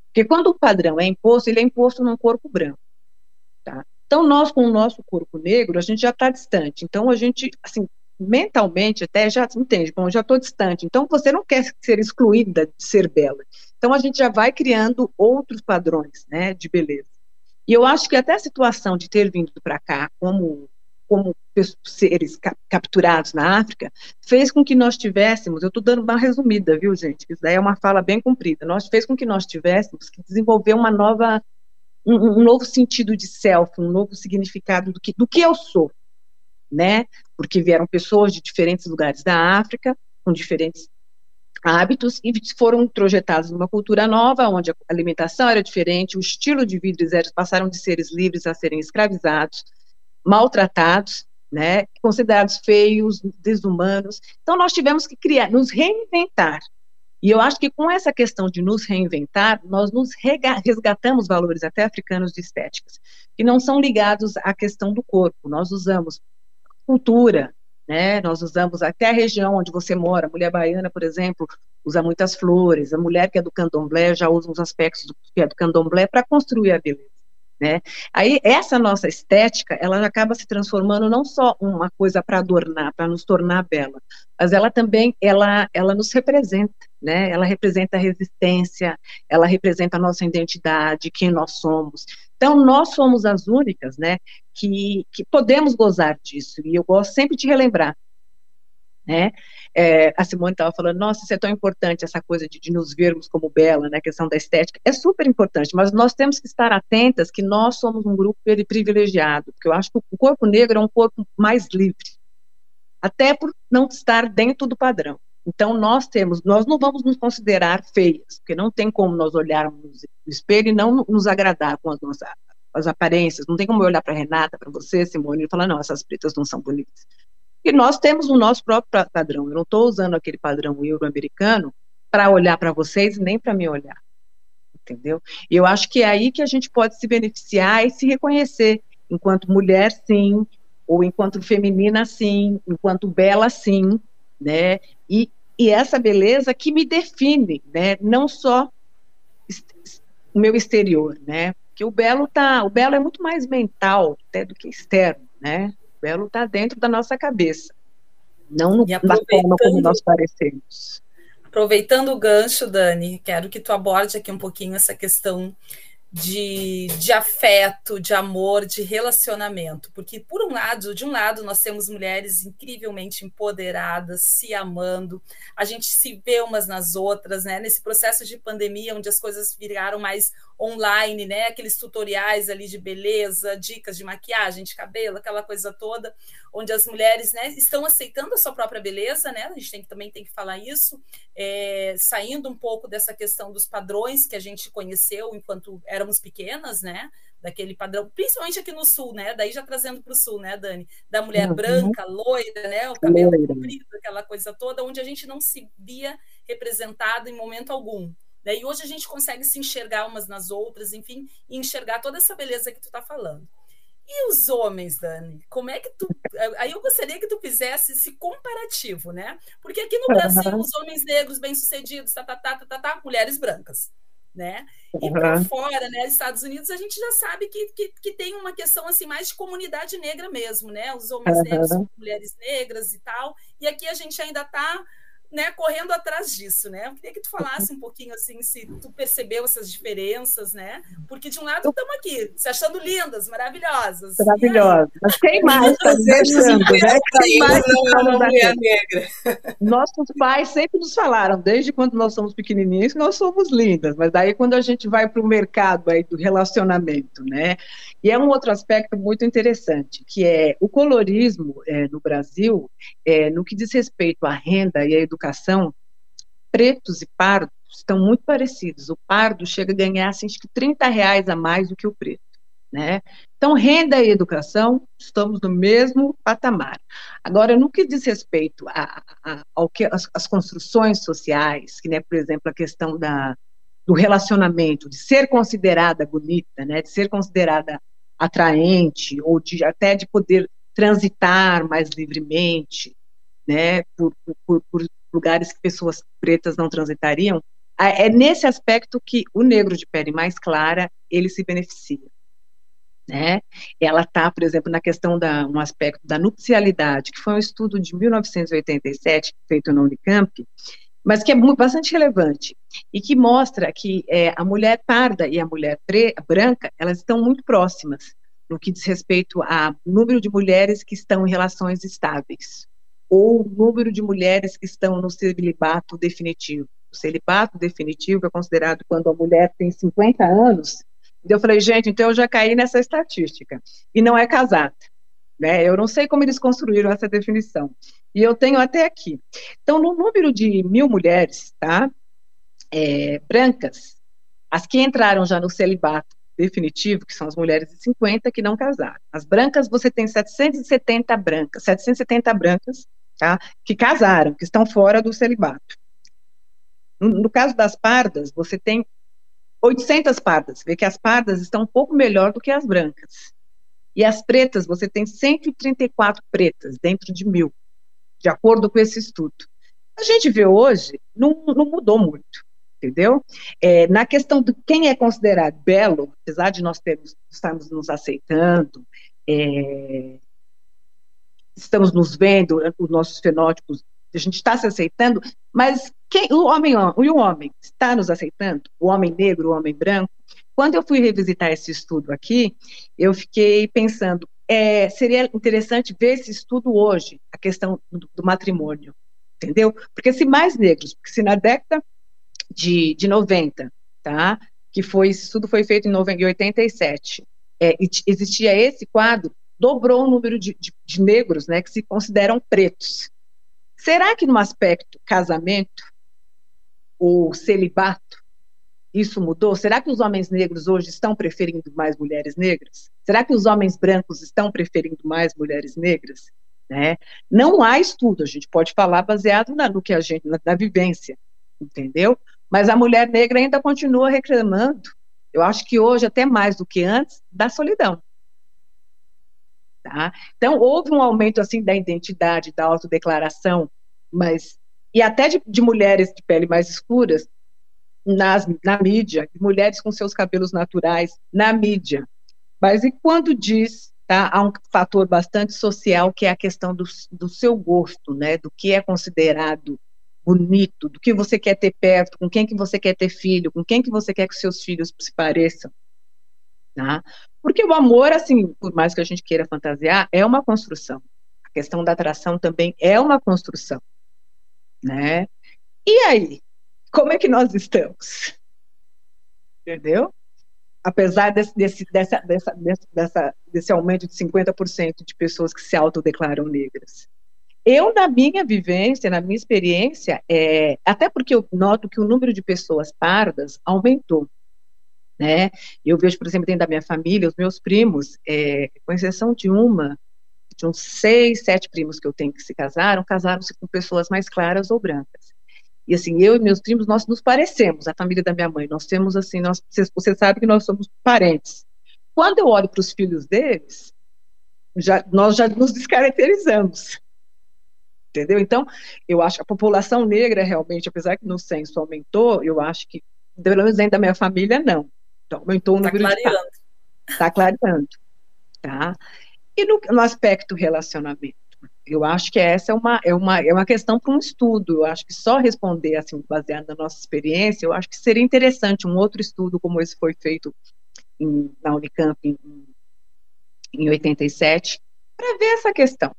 Porque quando o padrão é imposto, ele é imposto num corpo branco. Tá? Então, nós, com o nosso corpo negro, a gente já está distante. Então, a gente, assim, mentalmente até já entende, bom, já estou distante. Então, você não quer ser excluída de ser bela. Então, a gente já vai criando outros padrões né, de beleza. E eu acho que até a situação de ter vindo para cá como, como seres capturados na África fez com que nós tivéssemos, eu estou dando uma resumida, viu, gente? Isso daí é uma fala bem comprida. Nós fez com que nós tivéssemos que desenvolver uma nova, um, um novo sentido de self, um novo significado do que, do que eu sou, né? Porque vieram pessoas de diferentes lugares da África, com diferentes hábitos e foram projetados numa cultura nova, onde a alimentação era diferente, o estilo de vida eles passaram de seres livres a serem escravizados, maltratados, né, considerados feios, desumanos. Então nós tivemos que criar, nos reinventar. E eu acho que com essa questão de nos reinventar, nós nos resgatamos valores até africanos de estéticas, que não são ligados à questão do corpo. Nós usamos cultura, né? Nós usamos até a região onde você mora, a mulher baiana, por exemplo, usa muitas flores, a mulher que é do candomblé já usa uns aspectos do, que é do candomblé para construir a beleza. Né? Aí essa nossa estética, ela acaba se transformando não só uma coisa para adornar, para nos tornar bela, mas ela também ela ela nos representa, né? Ela representa a resistência, ela representa a nossa identidade, quem nós somos. Então nós somos as únicas, né, que, que podemos gozar disso. E eu gosto sempre de relembrar, né? É, a Simone estava falando, nossa, isso é tão importante, essa coisa de, de, nos vermos como bela, né, a questão da estética, é super importante, mas nós temos que estar atentas que nós somos um grupo privilegiado, porque eu acho que o corpo negro é um corpo mais livre, até por não estar dentro do padrão. Então, nós temos, nós não vamos nos considerar feias, porque não tem como nós olharmos no espelho e não nos agradar com as nossas as aparências. Não tem como eu olhar para Renata, para você, Simone, e falar, não, essas pretas não são bonitas. E nós temos o nosso próprio padrão. Eu não estou usando aquele padrão euro-americano para olhar para vocês, nem para me olhar. Entendeu? E eu acho que é aí que a gente pode se beneficiar e se reconhecer enquanto mulher, sim, ou enquanto feminina, sim, enquanto bela, sim, né? E, e essa beleza que me define, né? Não só o meu exterior, né? que o belo tá, o belo é muito mais mental até do que externo, né? O belo está dentro da nossa cabeça, não no, na forma como nós parecemos. Aproveitando o gancho, Dani, quero que tu aborde aqui um pouquinho essa questão de, de afeto, de amor, de relacionamento. Porque, por um lado, de um lado, nós temos mulheres incrivelmente empoderadas, se amando, a gente se vê umas nas outras, né? Nesse processo de pandemia, onde as coisas viraram mais online, né? Aqueles tutoriais ali de beleza, dicas de maquiagem, de cabelo, aquela coisa toda, onde as mulheres né, estão aceitando a sua própria beleza, né? A gente tem também tem que falar isso, é, saindo um pouco dessa questão dos padrões que a gente conheceu enquanto éramos pequenas, né? Daquele padrão, principalmente aqui no sul, né? Daí já trazendo para o sul, né, Dani? Da mulher uhum. branca, loira, né? O cabelo loira. comprido, aquela coisa toda, onde a gente não se via representado em momento algum. Né? E hoje a gente consegue se enxergar umas nas outras, enfim, e enxergar toda essa beleza que tu está falando. E os homens, Dani? Como é que tu. Aí eu gostaria que tu fizesse esse comparativo, né? Porque aqui no Brasil, uhum. os homens negros bem-sucedidos, tá, tá, tá, tá, tá, tá, mulheres brancas. Né? E uhum. para fora, né, Estados Unidos, a gente já sabe que, que, que, tem uma questão assim mais de comunidade negra mesmo, né? Os homens uhum. negros, mulheres negras e tal. E aqui a gente ainda está né, correndo atrás disso, né? Eu queria que tu falasse um pouquinho assim, se tu percebeu essas diferenças, né? Porque de um lado estamos aqui, se achando lindas, maravilhosas. Maravilhosas. Mas quem mais está achando, né? Quem mais não é uma mulher negra? Nossos pais sempre nos falaram, desde quando nós somos pequenininhos, que nós somos lindas. Mas daí quando a gente vai para o mercado aí do relacionamento, né? E é um outro aspecto muito interessante, que é o colorismo é, no Brasil, é, no que diz respeito à renda e à educação, pretos e pardos estão muito parecidos. O pardo chega a ganhar assim, acho que 30 reais a mais do que o preto. Né? Então, renda e educação, estamos no mesmo patamar. Agora, no que diz respeito a, a, ao que as, as, construções sociais, que, né, por exemplo, a questão da, do relacionamento, de ser considerada bonita, né, de ser considerada atraente, ou de até de poder transitar mais livremente, né, por, por, por lugares que pessoas pretas não transitariam, é nesse aspecto que o negro de pele mais clara ele se beneficia. Né? Ela está, por exemplo, na questão da um aspecto da nupcialidade, que foi um estudo de 1987 feito na Unicamp, mas que é muito, bastante relevante e que mostra que é, a mulher parda e a mulher branca elas estão muito próximas no que diz respeito a número de mulheres que estão em relações estáveis ou número de mulheres que estão no celibato definitivo. O celibato definitivo é considerado quando a mulher tem 50 anos. E eu falei, gente, então eu já caí nessa estatística. E não é casada. Né? Eu não sei como eles construíram essa definição. E eu tenho até aqui. Então, no número de mil mulheres tá, é, brancas, as que entraram já no celibato definitivo, que são as mulheres de 50 que não casaram. As brancas, você tem 770 brancas, 770 brancas, tá, que casaram, que estão fora do celibato. No, no caso das pardas, você tem 800 pardas, vê que as pardas estão um pouco melhor do que as brancas. E as pretas, você tem 134 pretas dentro de mil de acordo com esse estudo. A gente vê hoje, não, não mudou muito, entendeu? É, na questão de quem é considerado belo, apesar de nós termos, estarmos nos aceitando, é, estamos nos vendo, os nossos fenótipos, a gente está se aceitando, mas quem, o homem e o homem está nos aceitando? O homem negro, o homem branco? Quando eu fui revisitar esse estudo aqui, eu fiquei pensando, é, seria interessante ver esse estudo hoje, a questão do, do, matrimônio, entendeu? Porque se mais negros, porque se na década de, de 90, tá, que foi, esse estudo foi feito em, 90, em 87, é, existia esse quadro, dobrou o número de, de, de negros, né, que se consideram pretos. Será que no aspecto casamento ou celibato, isso mudou? Será que os homens negros hoje estão preferindo mais mulheres negras? Será que os homens brancos estão preferindo mais mulheres negras? Né? Não há estudo, a gente pode falar baseado na, no que a gente, na, na vivência, entendeu? Mas a mulher negra ainda continua reclamando, eu acho que hoje, até mais do que antes, da solidão. Tá? Então, houve um aumento assim da identidade, da autodeclaração, mas e até de, de mulheres de pele mais escuras, nas, na mídia, mulheres com seus cabelos naturais na mídia. Mas e quando diz, tá, há um fator bastante social que é a questão do, do seu gosto, né, do que é considerado bonito, do que você quer ter perto, com quem que você quer ter filho, com quem que você quer que seus filhos se pareçam. Tá? Porque o amor, assim, por mais que a gente queira fantasiar, é uma construção. A questão da atração também é uma construção, né? E aí, como é que nós estamos? Entendeu? Apesar desse, desse, dessa, dessa, dessa, desse aumento de 50% de pessoas que se autodeclaram negras. Eu, na minha vivência, na minha experiência, é, até porque eu noto que o número de pessoas pardas aumentou. Né? Eu vejo, por exemplo, dentro da minha família, os meus primos, é, com exceção de uma, de uns seis, sete primos que eu tenho que se casaram, casaram-se com pessoas mais claras ou brancas. E assim, eu e meus primos, nós nos parecemos, a família da minha mãe, nós temos assim, nós, você, sabe que nós somos parentes. Quando eu olho para os filhos deles, já, nós já nos descaracterizamos. Entendeu? Então, eu acho que a população negra realmente, apesar que no censo aumentou, eu acho que, pelo menos dentro da minha família, não. Então, aumentou o tá número clareando. de Está clareando. Tá? E no, no, aspecto relacionamento? Eu acho que essa é uma, é uma, é uma questão para um estudo. Eu acho que só responder, assim, baseado na nossa experiência, eu acho que seria interessante um outro estudo como esse foi feito em, na Unicamp em, em 87, para ver essa questão.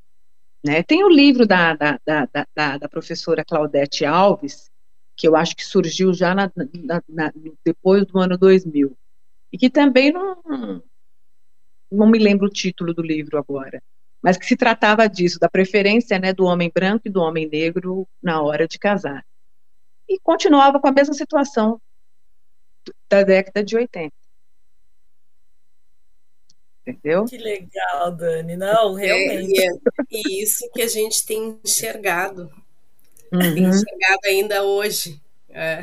Né? Tem o livro da, da, da, da, da professora Claudete Alves, que eu acho que surgiu já na, na, na, depois do ano 2000, e que também não, não me lembro o título do livro agora, mas que se tratava disso, da preferência né, do homem branco e do homem negro na hora de casar. E continuava com a mesma situação da década de 80 entendeu? Que legal, Dani. Não, é, realmente. É, e, isso que a gente tem enxergado, uhum. tem enxergado ainda hoje. É.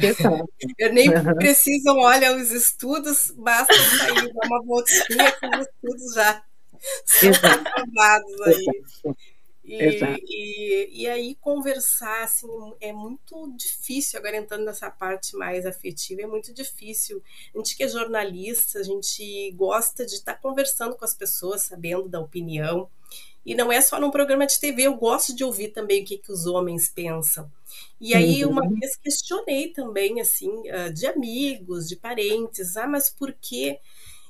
Eu nem preciso, olha, os estudos, basta sair, dar uma voltinha com os estudos já são aí. Exato. E, e, e, aí conversar assim é muito difícil agora entrando nessa parte mais afetiva é muito difícil a gente que é jornalista a gente gosta de estar tá conversando com as pessoas sabendo da opinião e não é só num programa de TV eu gosto de ouvir também o que, que os homens pensam e aí uhum. uma vez questionei também assim ah, de amigos de parentes ah mas por que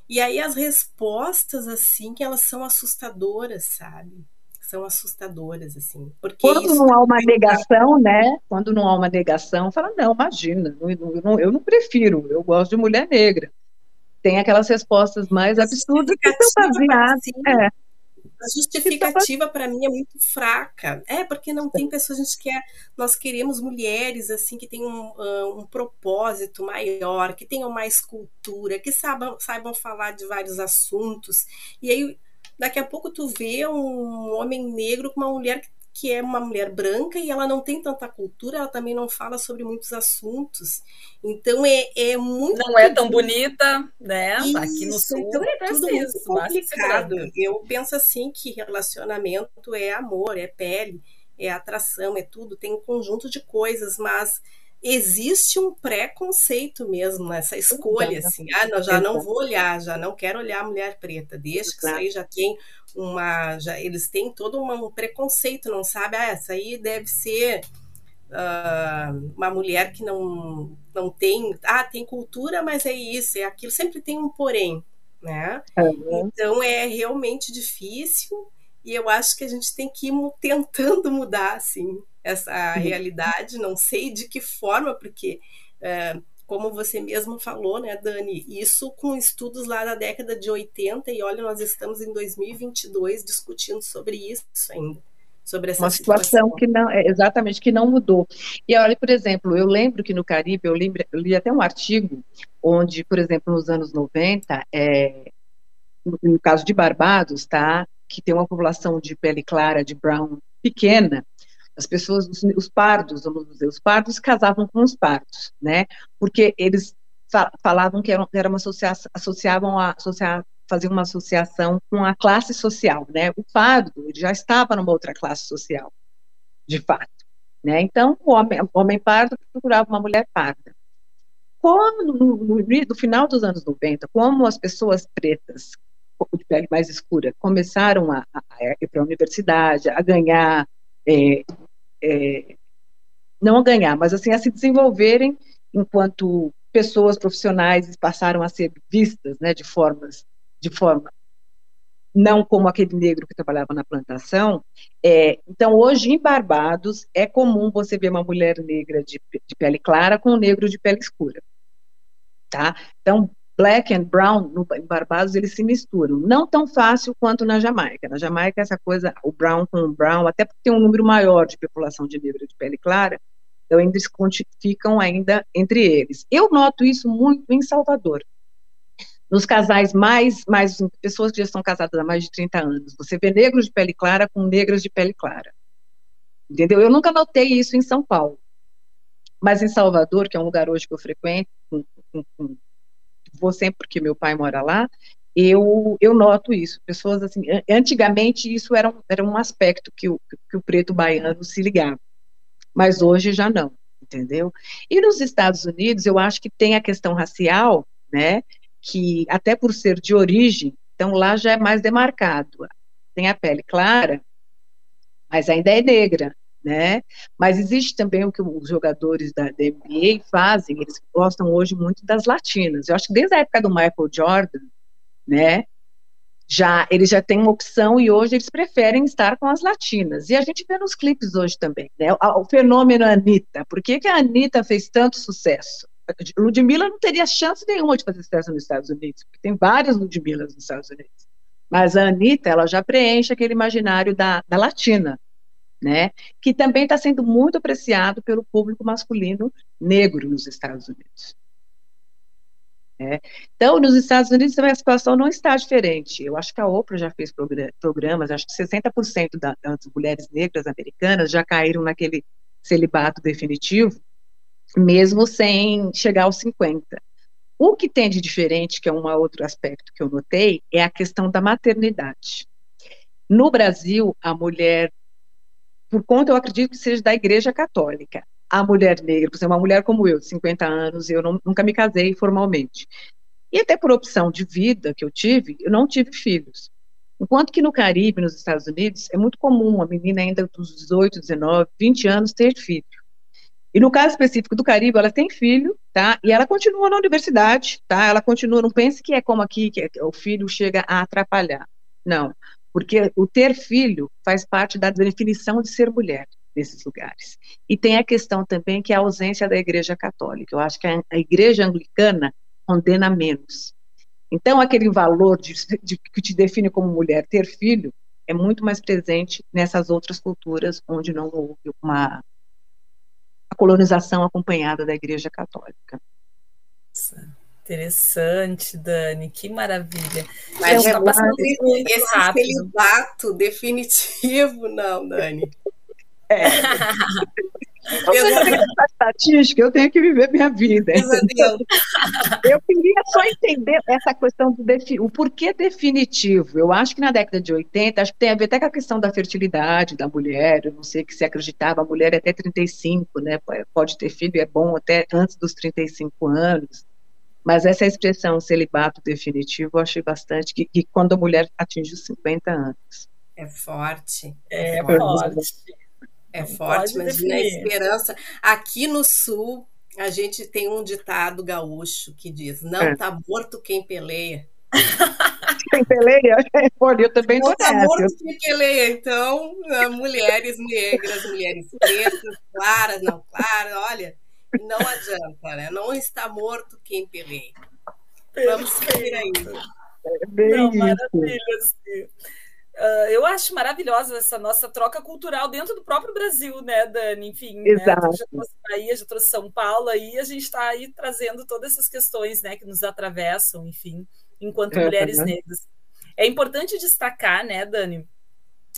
e aí as respostas assim que elas são assustadoras sabe são assustadoras, assim. Porque Quando não há uma negação, né? Quando não há uma negação, fala, não, imagina, eu não, eu não prefiro, eu gosto de mulher negra. Tem aquelas respostas mais absurdas que são baseadas. É. A justificativa para mim é muito fraca. É, porque não tem pessoas, a gente quer, nós queremos mulheres assim que tenham um, um propósito maior, que tenham mais cultura, que saibam, saibam falar de vários assuntos. E aí daqui a pouco tu vê um homem negro com uma mulher que é uma mulher branca e ela não tem tanta cultura, ela também não fala sobre muitos assuntos. Então é, é muito. Não é tão bonita, né? Isso, Aqui no sul. Então é tudo muito complicado. Eu penso assim que relacionamento é amor, é pele, é atração, é tudo, tem um conjunto de coisas, mas existe um preconceito mesmo nessa escolha, assim, ah, não, já não vou olhar, já não quero olhar a mulher preta, desde que isso aí já tem uma, já, eles têm todo um preconceito, não sabe, ah, essa aí deve ser uh, uma mulher que não, não tem, ah, tem cultura, mas é isso, é aquilo, sempre tem um porém, né? Uhum. Então é realmente difícil e eu acho que a gente tem que ir tentando mudar, assim, essa realidade, não sei de que forma, porque, é, como você mesmo falou, né, Dani, isso com estudos lá da década de 80, e olha, nós estamos em 2022 discutindo sobre isso ainda. Sobre essa uma situação, situação. que não é exatamente que não mudou. E olha por exemplo eu lembro que no Caribe eu, lembro, eu li até um artigo onde por exemplo nos anos 90 é, no, no caso de Barbados tá que tem uma população de pele clara de brown pequena as pessoas, os, os, pardos, vamos dizer, os pardos casavam com os pardos, né? Porque eles falavam que era, uma associação, associavam a associar, faziam uma associação com a classe social, né? O pardo já estava numa outra classe social, de fato, né? Então o homem, o homem pardo procurava uma mulher parda. Como no, no, no final dos anos 90, como as pessoas pretas de pele mais escura começaram a, a ir para a universidade, a ganhar é, é, não a ganhar, mas assim a se desenvolverem enquanto pessoas profissionais passaram a ser vistas, né, de formas, de forma não como aquele negro que trabalhava na plantação. É, então, hoje em Barbados é comum você ver uma mulher negra de, de pele clara com um negro de pele escura, tá? Então, black and brown no, em Barbados eles se misturam. Não tão fácil quanto na Jamaica. Na Jamaica essa coisa, o brown com o brown, até porque tem um número maior de população de negro de pele clara, então eles ficam ainda entre eles. Eu noto isso muito em Salvador. nos casais mais, mais pessoas que já estão casadas há mais de 30 anos. Você vê negros de pele clara com negras de pele clara. Entendeu? Eu nunca notei isso em São Paulo. Mas em Salvador, que é um lugar hoje que eu frequento, com, com, com, vou sempre porque meu pai mora lá, eu, eu noto isso. Pessoas assim, antigamente isso era um, era um aspecto que o, que o preto baiano se ligava, mas hoje já não, entendeu? E nos Estados Unidos, eu acho que tem a questão racial, né, que até por ser de origem, então lá já é mais demarcado. Tem a pele clara, mas ainda é negra, né? Mas existe também o que os jogadores da, NBA fazem, eles gostam hoje muito das latinas. Eu acho que desde a época do Michael Jordan, né? Já eles já têm uma opção e hoje eles preferem estar com as latinas. E a gente vê nos clipes hoje também, né? O, o fenômeno Anitta. Por que, que a Anitta fez tanto sucesso? Ludmilla não teria chance nenhuma de fazer sucesso nos Estados Unidos, porque tem várias Ludmillas nos Estados Unidos. Mas a Anitta, ela já preenche aquele imaginário da, da latina, né? Que também está sendo muito apreciado pelo público masculino negro nos Estados Unidos. É. Então, nos Estados Unidos a situação não está diferente. Eu acho que a Oprah já fez programas, acho que 60% das mulheres negras americanas já caíram naquele celibato definitivo, mesmo sem chegar aos 50. O que tem de diferente, que é um outro aspecto que eu notei, é a questão da maternidade. No Brasil, a mulher, por conta, eu acredito que seja da Igreja Católica, a mulher negra, por exemplo, uma mulher como eu, de 50 anos, eu não, nunca me casei formalmente. E até por opção de vida que eu tive, eu não tive filhos. Enquanto que no Caribe, nos Estados Unidos, é muito comum uma menina ainda dos 18, 19, 20 anos ter filho. E no caso específico do Caribe, ela tem filho, tá? E ela continua na universidade, tá? Ela continua, não pense que é como aqui, que o filho chega a atrapalhar. Não, porque o ter filho faz parte da definição de ser mulher nesses lugares. E tem a questão também que é a ausência da Igreja Católica. Eu acho que a, a Igreja Anglicana condena menos. Então, aquele valor de, de, que te define como mulher, ter filho, é muito mais presente nessas outras culturas onde não houve uma colonização acompanhada da Igreja Católica. Interessante, Dani, que maravilha. Mas é, tá passando muito esse rápido. celibato definitivo, não, Dani. É. Eu tenho estatística, eu tenho que viver minha vida. eu queria só entender essa questão do o porquê definitivo. Eu acho que na década de 80, acho que tem a ver até com a questão da fertilidade da mulher. Eu não sei que se acreditava, a mulher é até 35, né? Pode ter filho, é bom até antes dos 35 anos. Mas essa expressão celibato definitivo, eu achei bastante que, que quando a mulher atinge os 50 anos. É forte. É, é forte. forte. É forte, mas na esperança. Aqui no sul, a gente tem um ditado gaúcho que diz: Não é. tá morto quem peleia. quem peleia? Eu também não tá morto quem peleia. Então, mulheres negras, mulheres pretas, claras, não claras, olha, não adianta, né? Não está morto quem peleia. Vamos seguir aí. É não, maravilha, sim. Uh, eu acho maravilhosa essa nossa troca cultural dentro do próprio Brasil, né, Dani? Enfim, Exato. Né? já trouxe Bahia, já trouxe São Paulo, aí a gente está aí trazendo todas essas questões, né, que nos atravessam, enfim, enquanto mulheres negras. É importante destacar, né, Dani,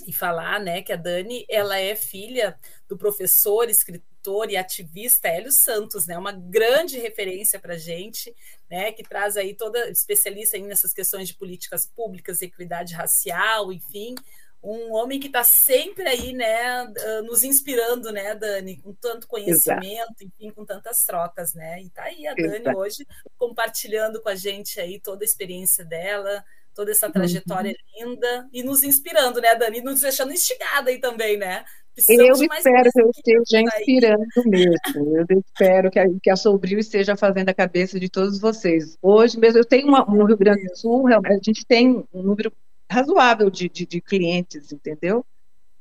e falar, né, que a Dani, ela é filha do professor, escritor e ativista Hélio Santos, né? Uma grande referência para a gente, né? Que traz aí toda especialista aí nessas questões de políticas públicas, equidade racial, enfim, um homem que está sempre aí, né, ah, nos inspirando, né, Dani, com tanto conhecimento, Exato. enfim, com tantas trocas, né? E tá aí a Dani Exato. hoje compartilhando com a gente aí toda a experiência dela, toda essa trajetória uhum. linda e nos inspirando, né, Dani? E nos deixando instigada aí também, né? eu espero que eu esteja inspirando mesmo. Eu espero que a, que a Sobril esteja fazendo a cabeça de todos vocês. Hoje mesmo, eu tenho uma, no Rio Grande do Sul, a gente tem um número razoável de, de, de clientes, entendeu?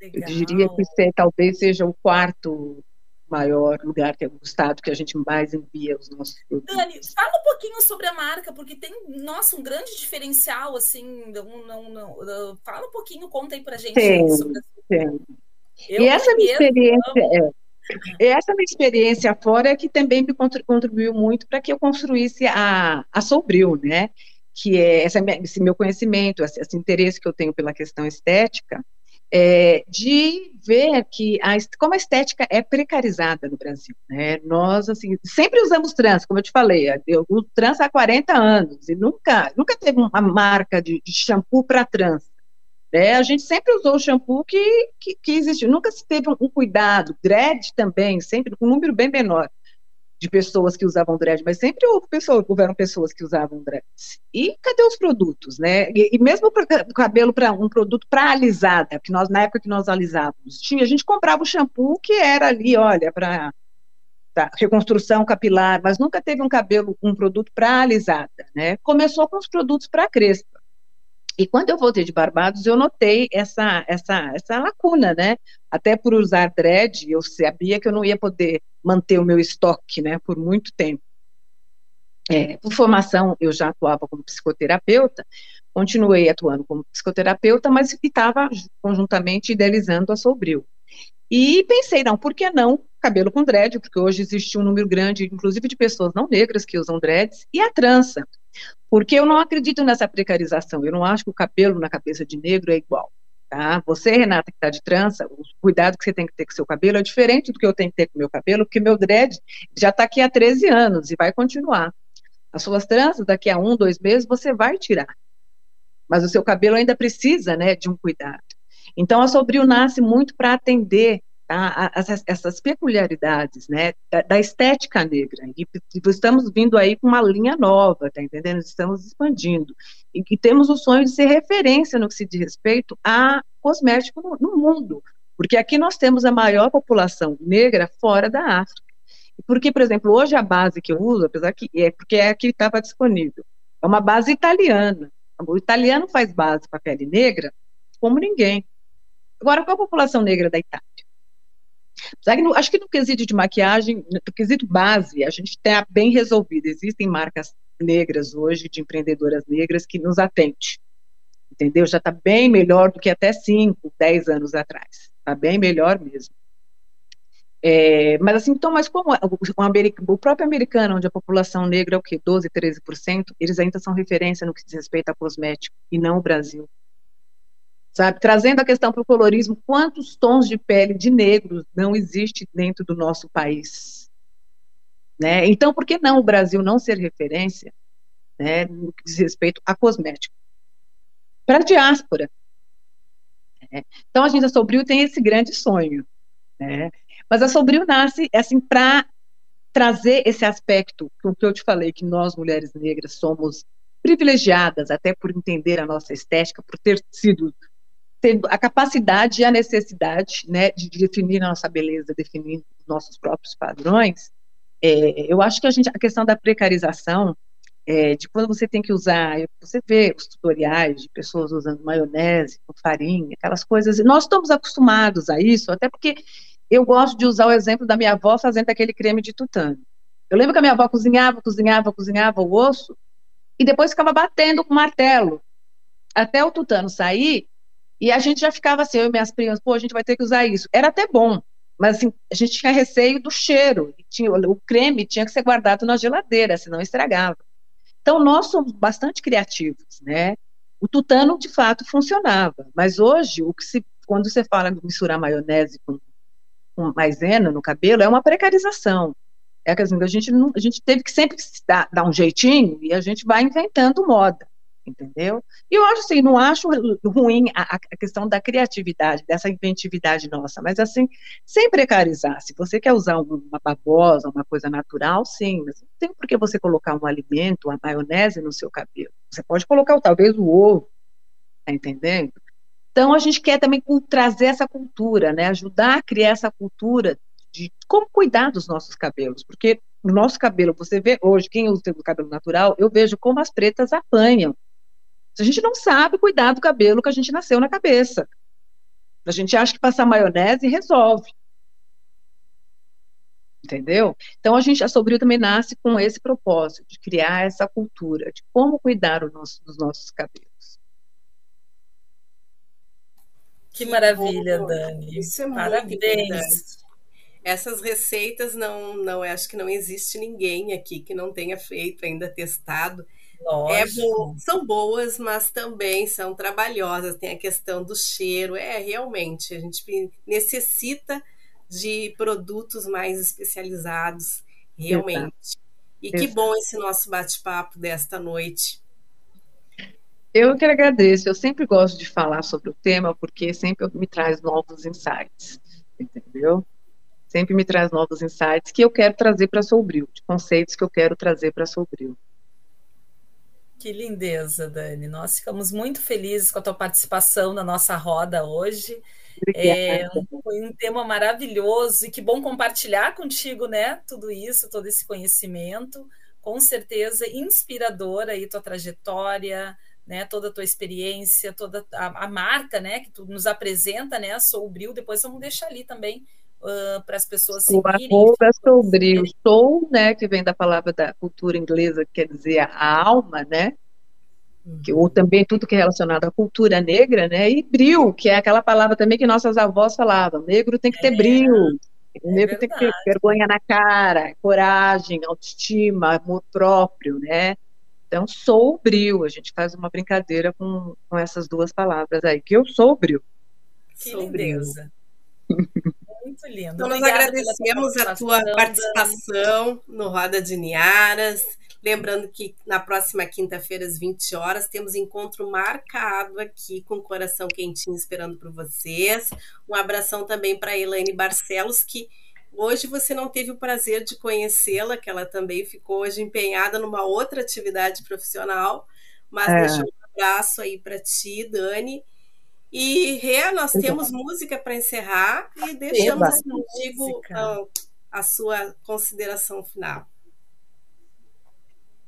Legal. Eu diria que você, talvez seja o quarto maior lugar, que é o estado que a gente mais envia os nossos produtos. Dani, fala um pouquinho sobre a marca, porque tem, nossa, um grande diferencial, assim, não, não, não, fala um pouquinho, conta aí pra gente tem, sobre a... tem. Eu e essa minha experiência, é, essa minha experiência fora é que também me contribuiu muito para que eu construísse a, a Sobril, né? que é essa, esse meu conhecimento, esse, esse, interesse que eu tenho pela questão estética, é, de ver que a, como a estética é precarizada no Brasil. Né? Nós, assim, sempre usamos trans, como eu te falei, eu uso trans há 40 anos, e nunca, nunca teve uma marca de, de shampoo para trans. Né? A gente sempre usou o shampoo que, que, que nunca se teve um, um cuidado, dread também, sempre com um número bem menor de pessoas que usavam dread, mas sempre houve pessoas, houveram pessoas que usavam dreads. E cadê os produtos, né? E, e mesmo o cabelo para um produto para alisada, que nós na época que nós alisávamos, tinha, a gente comprava o shampoo que era ali, olha, para tá, reconstrução capilar, mas nunca teve um cabelo, um produto para alisada, né? Começou com os produtos para crespa. E quando eu voltei de Barbados, eu notei essa, essa, essa lacuna, né? Até por usar dread, eu sabia que eu não ia poder manter o meu estoque, né, por muito tempo. É, por formação, eu já atuava como psicoterapeuta, continuei atuando como psicoterapeuta, mas estava conjuntamente idealizando a Sobril. E pensei, não, por que não cabelo com dread? Porque hoje existe um número grande, inclusive de pessoas não negras que usam dreads, e a trança. Porque eu não acredito nessa precarização, eu não acho que o cabelo na cabeça de negro é igual. Tá? Você, Renata, que está de trança, o cuidado que você tem que ter com seu cabelo é diferente do que eu tenho que ter com meu cabelo, porque meu dread já está aqui há 13 anos e vai continuar. As suas tranças, daqui a um, dois meses, você vai tirar. Mas o seu cabelo ainda precisa né, de um cuidado. Então, a Sobril nasce muito para atender tá? essas, peculiaridades né, da, da, estética negra. E, e, estamos vindo aí com uma linha nova, tá entendendo? Estamos expandindo. E, e, temos o sonho de ser referência no que se diz respeito a cosmético no, no mundo. Porque aqui nós temos a maior população negra fora da África. Porque, por exemplo, hoje a base que eu uso, apesar que é porque é a que estava disponível, é uma base italiana. O italiano faz base para pele negra como ninguém. Agora, qual a população negra da Itália? No, acho que no quesito de maquiagem, no quesito base, a gente está bem resolvido. Existem marcas negras hoje, de empreendedoras negras, que nos atendem. Entendeu? Já está bem melhor do que até 5, 10 anos atrás. Está bem melhor mesmo. É, mas assim, então, mas como o, o, próprio americano, onde a população negra é o quê? 12, 13%, eles ainda são referência no que diz respeito a cosmético, e não o Brasil sabe? Trazendo a questão para o colorismo, quantos tons de pele de negros não existe dentro do nosso país? Né? Então, por que não o Brasil não ser referência né, no que diz respeito a cosmético? Para a diáspora. Né? Então, a gente, a Sobril tem esse grande sonho. Né? Mas a Sobril nasce assim para trazer esse aspecto, o que eu te falei, que nós, mulheres negras, somos privilegiadas até por entender a nossa estética, por ter sido tendo a capacidade e a necessidade né, de definir a nossa beleza, definir os nossos próprios padrões, é, eu acho que a, gente, a questão da precarização, é, de quando você tem que usar, você vê os tutoriais de pessoas usando maionese com farinha, aquelas coisas, nós estamos acostumados a isso, até porque eu gosto de usar o exemplo da minha avó fazendo aquele creme de tutano. Eu lembro que a minha avó cozinhava, cozinhava, cozinhava o osso, e depois ficava batendo com martelo, até o tutano sair, e a gente já ficava assim, eu e minhas primas, pô, a gente vai ter que usar isso. Era até bom, mas assim, a gente tinha receio do cheiro. Tinha, o creme tinha que ser guardado na geladeira, senão estragava. Então, nós somos bastante criativos, né? O tutano, de fato, funcionava. Mas hoje, o que se, quando você fala de misturar maionese com, com maisena no cabelo, é uma precarização. É que assim, a, gente a gente teve que sempre dar, dar um jeitinho e a gente vai inventando moda entendeu? E eu acho assim, não acho ruim a, a, questão da criatividade, dessa inventividade nossa, mas assim, sem precarizar. Se você quer usar uma babosa, uma coisa natural, sim, mas não tem por que você colocar um alimento, uma maionese no seu cabelo. Você pode colocar talvez o ovo, tá entendendo? Então a gente quer também trazer essa cultura, né? Ajudar a criar essa cultura de como cuidar dos nossos cabelos, porque o nosso cabelo, você vê hoje, quem usa o cabelo natural, eu vejo como as pretas apanham a gente não sabe cuidar do cabelo que a gente nasceu na cabeça. A gente acha que passar maionese resolve. Entendeu? Então a gente, a Sobril também nasce com esse propósito de criar essa cultura de como cuidar nosso, dos nossos cabelos. Que maravilha, Dani. Isso é Parabéns. Essas receitas não, não, acho que não existe ninguém aqui que não tenha feito ainda testado É bo... São boas, mas também são trabalhosas. Tem a questão do cheiro. É, realmente, a gente necessita de produtos mais especializados, realmente. Exato. E Exato. que bom esse nosso bate-papo desta noite. Eu que agradeço. Eu sempre gosto de falar sobre o tema porque sempre me traz novos insights, entendeu? Sempre me traz novos insights que eu quero trazer para Sobril, de conceitos que eu quero trazer para Sobril. Que lindeza, Dani. Nós ficamos muito felizes com a tua participação na nossa roda hoje. É, foi um tema maravilhoso e que bom compartilhar contigo, né? Tudo isso, todo esse conhecimento, com certeza inspiradora aí tua trajetória, né? Toda a tua experiência, toda a, a marca, né? Que tu nos apresenta, né? Sou o Bril. Depois vamos deixar ali também uh, para as pessoas o seguirem. O arroba Sobril. Sou, né? Que vem da palavra da cultura inglesa, que quer dizer a alma, né? que, ou também tudo que é relacionado à cultura negra, né? E bril, que é aquela palavra também que nossas avós falavam, negro tem que ter é, bril, o negro tem que ter vergonha na cara, coragem, autoestima, amor próprio, né? Então, sou o bril, a gente faz uma brincadeira com, com essas duas palavras aí, que eu sou o bril. Que sou lindeza. Muito lindo. Então, nós agradecemos a tua participação no Roda de Niaras. Lembrando que na próxima quinta-feira, às 20 horas, temos encontro marcado aqui com o coração quentinho esperando por vocês. Um abração também para Elaine Barcelos, que hoje você não teve o prazer de conhecê-la, que ela também ficou hoje empenhada numa outra atividade profissional, mas é. deixa um abraço aí para ti, Dani. E Rê, nós temos música para encerrar e deixamos contigo a, a sua consideração final.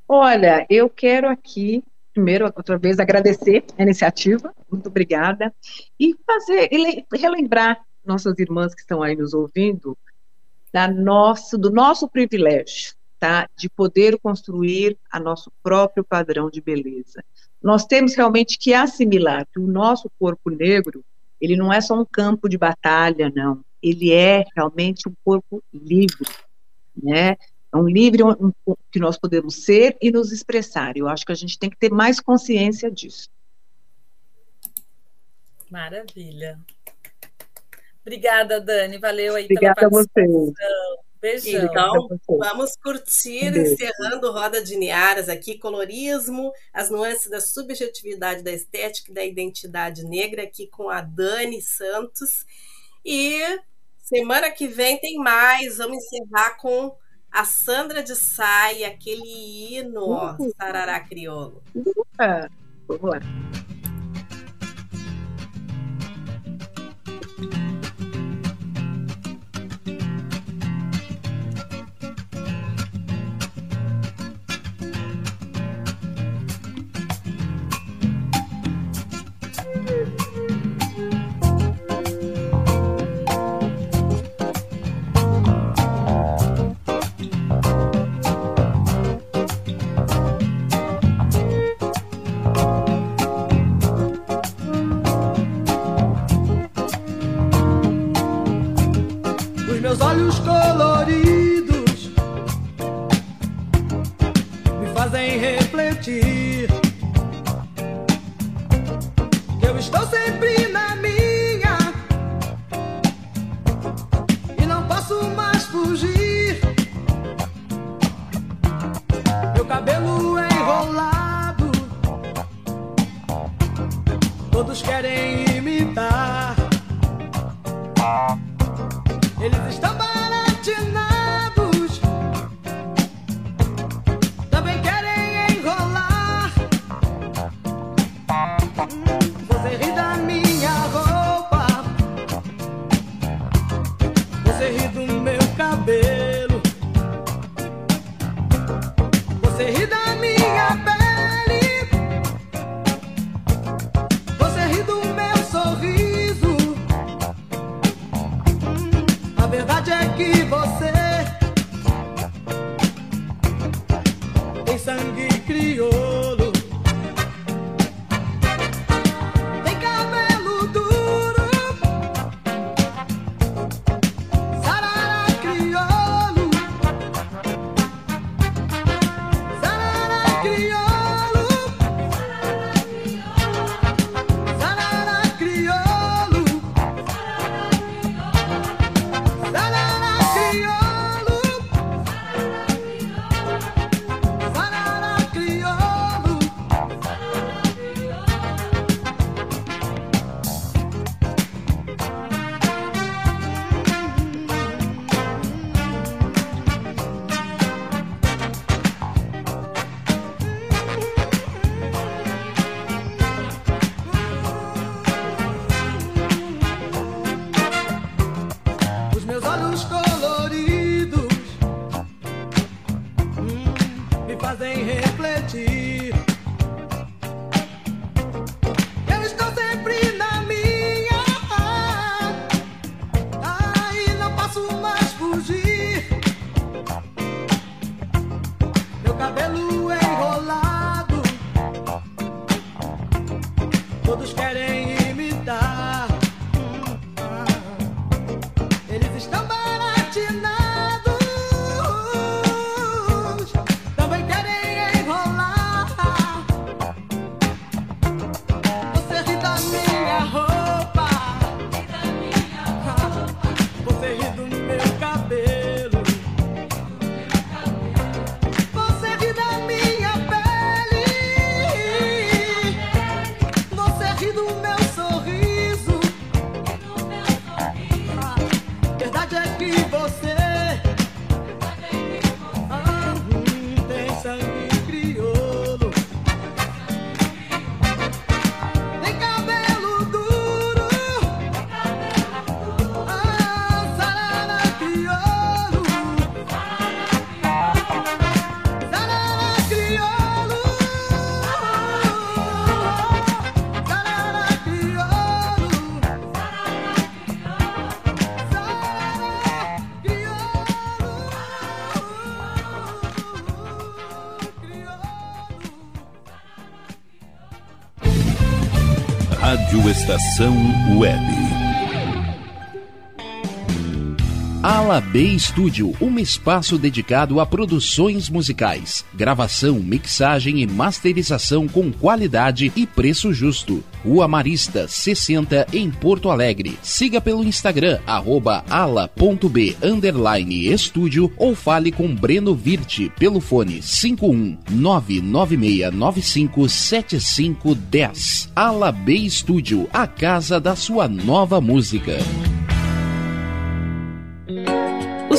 Olha, eu quero aqui, primeiro, outra vez, agradecer a iniciativa, muito obrigada, e fazer, e relembrar nossas irmãs que estão aí nos ouvindo, da nosso, do nosso privilégio, tá? De poder construir a nosso próprio padrão de beleza. Nós temos realmente que assimilar que o nosso corpo negro, ele não é só um campo de batalha, não. Ele é realmente um corpo livre, né? É um livre um, um, que nós podemos ser e nos expressar. Eu acho que a gente tem que ter mais consciência disso. Maravilha. Obrigada, Dani. Valeu aí Obrigada pela participação. A você. Beijão. Então, vamos curtir, Beijo. encerrando Roda de Niaras aqui, colorismo, as nuances da subjetividade, da estética e da identidade negra, aqui com a Dani Santos. E semana que vem tem mais. Vamos encerrar com a Sandra de Sai, aquele hino, ó, uhum. Sarará Crioulo. Vamos lá. verdade é que você tem sangue criou. Estação Web. Ala B Studio, um espaço dedicado a produções musicais, gravação, mixagem e masterização com qualidade e preço justo. Rua Marista, 60, em Porto Alegre. Siga pelo Instagram, arroba ala.b estúdio ou fale com Breno Virte pelo fone 51 996957510. Ala B Studio, a casa da sua nova música.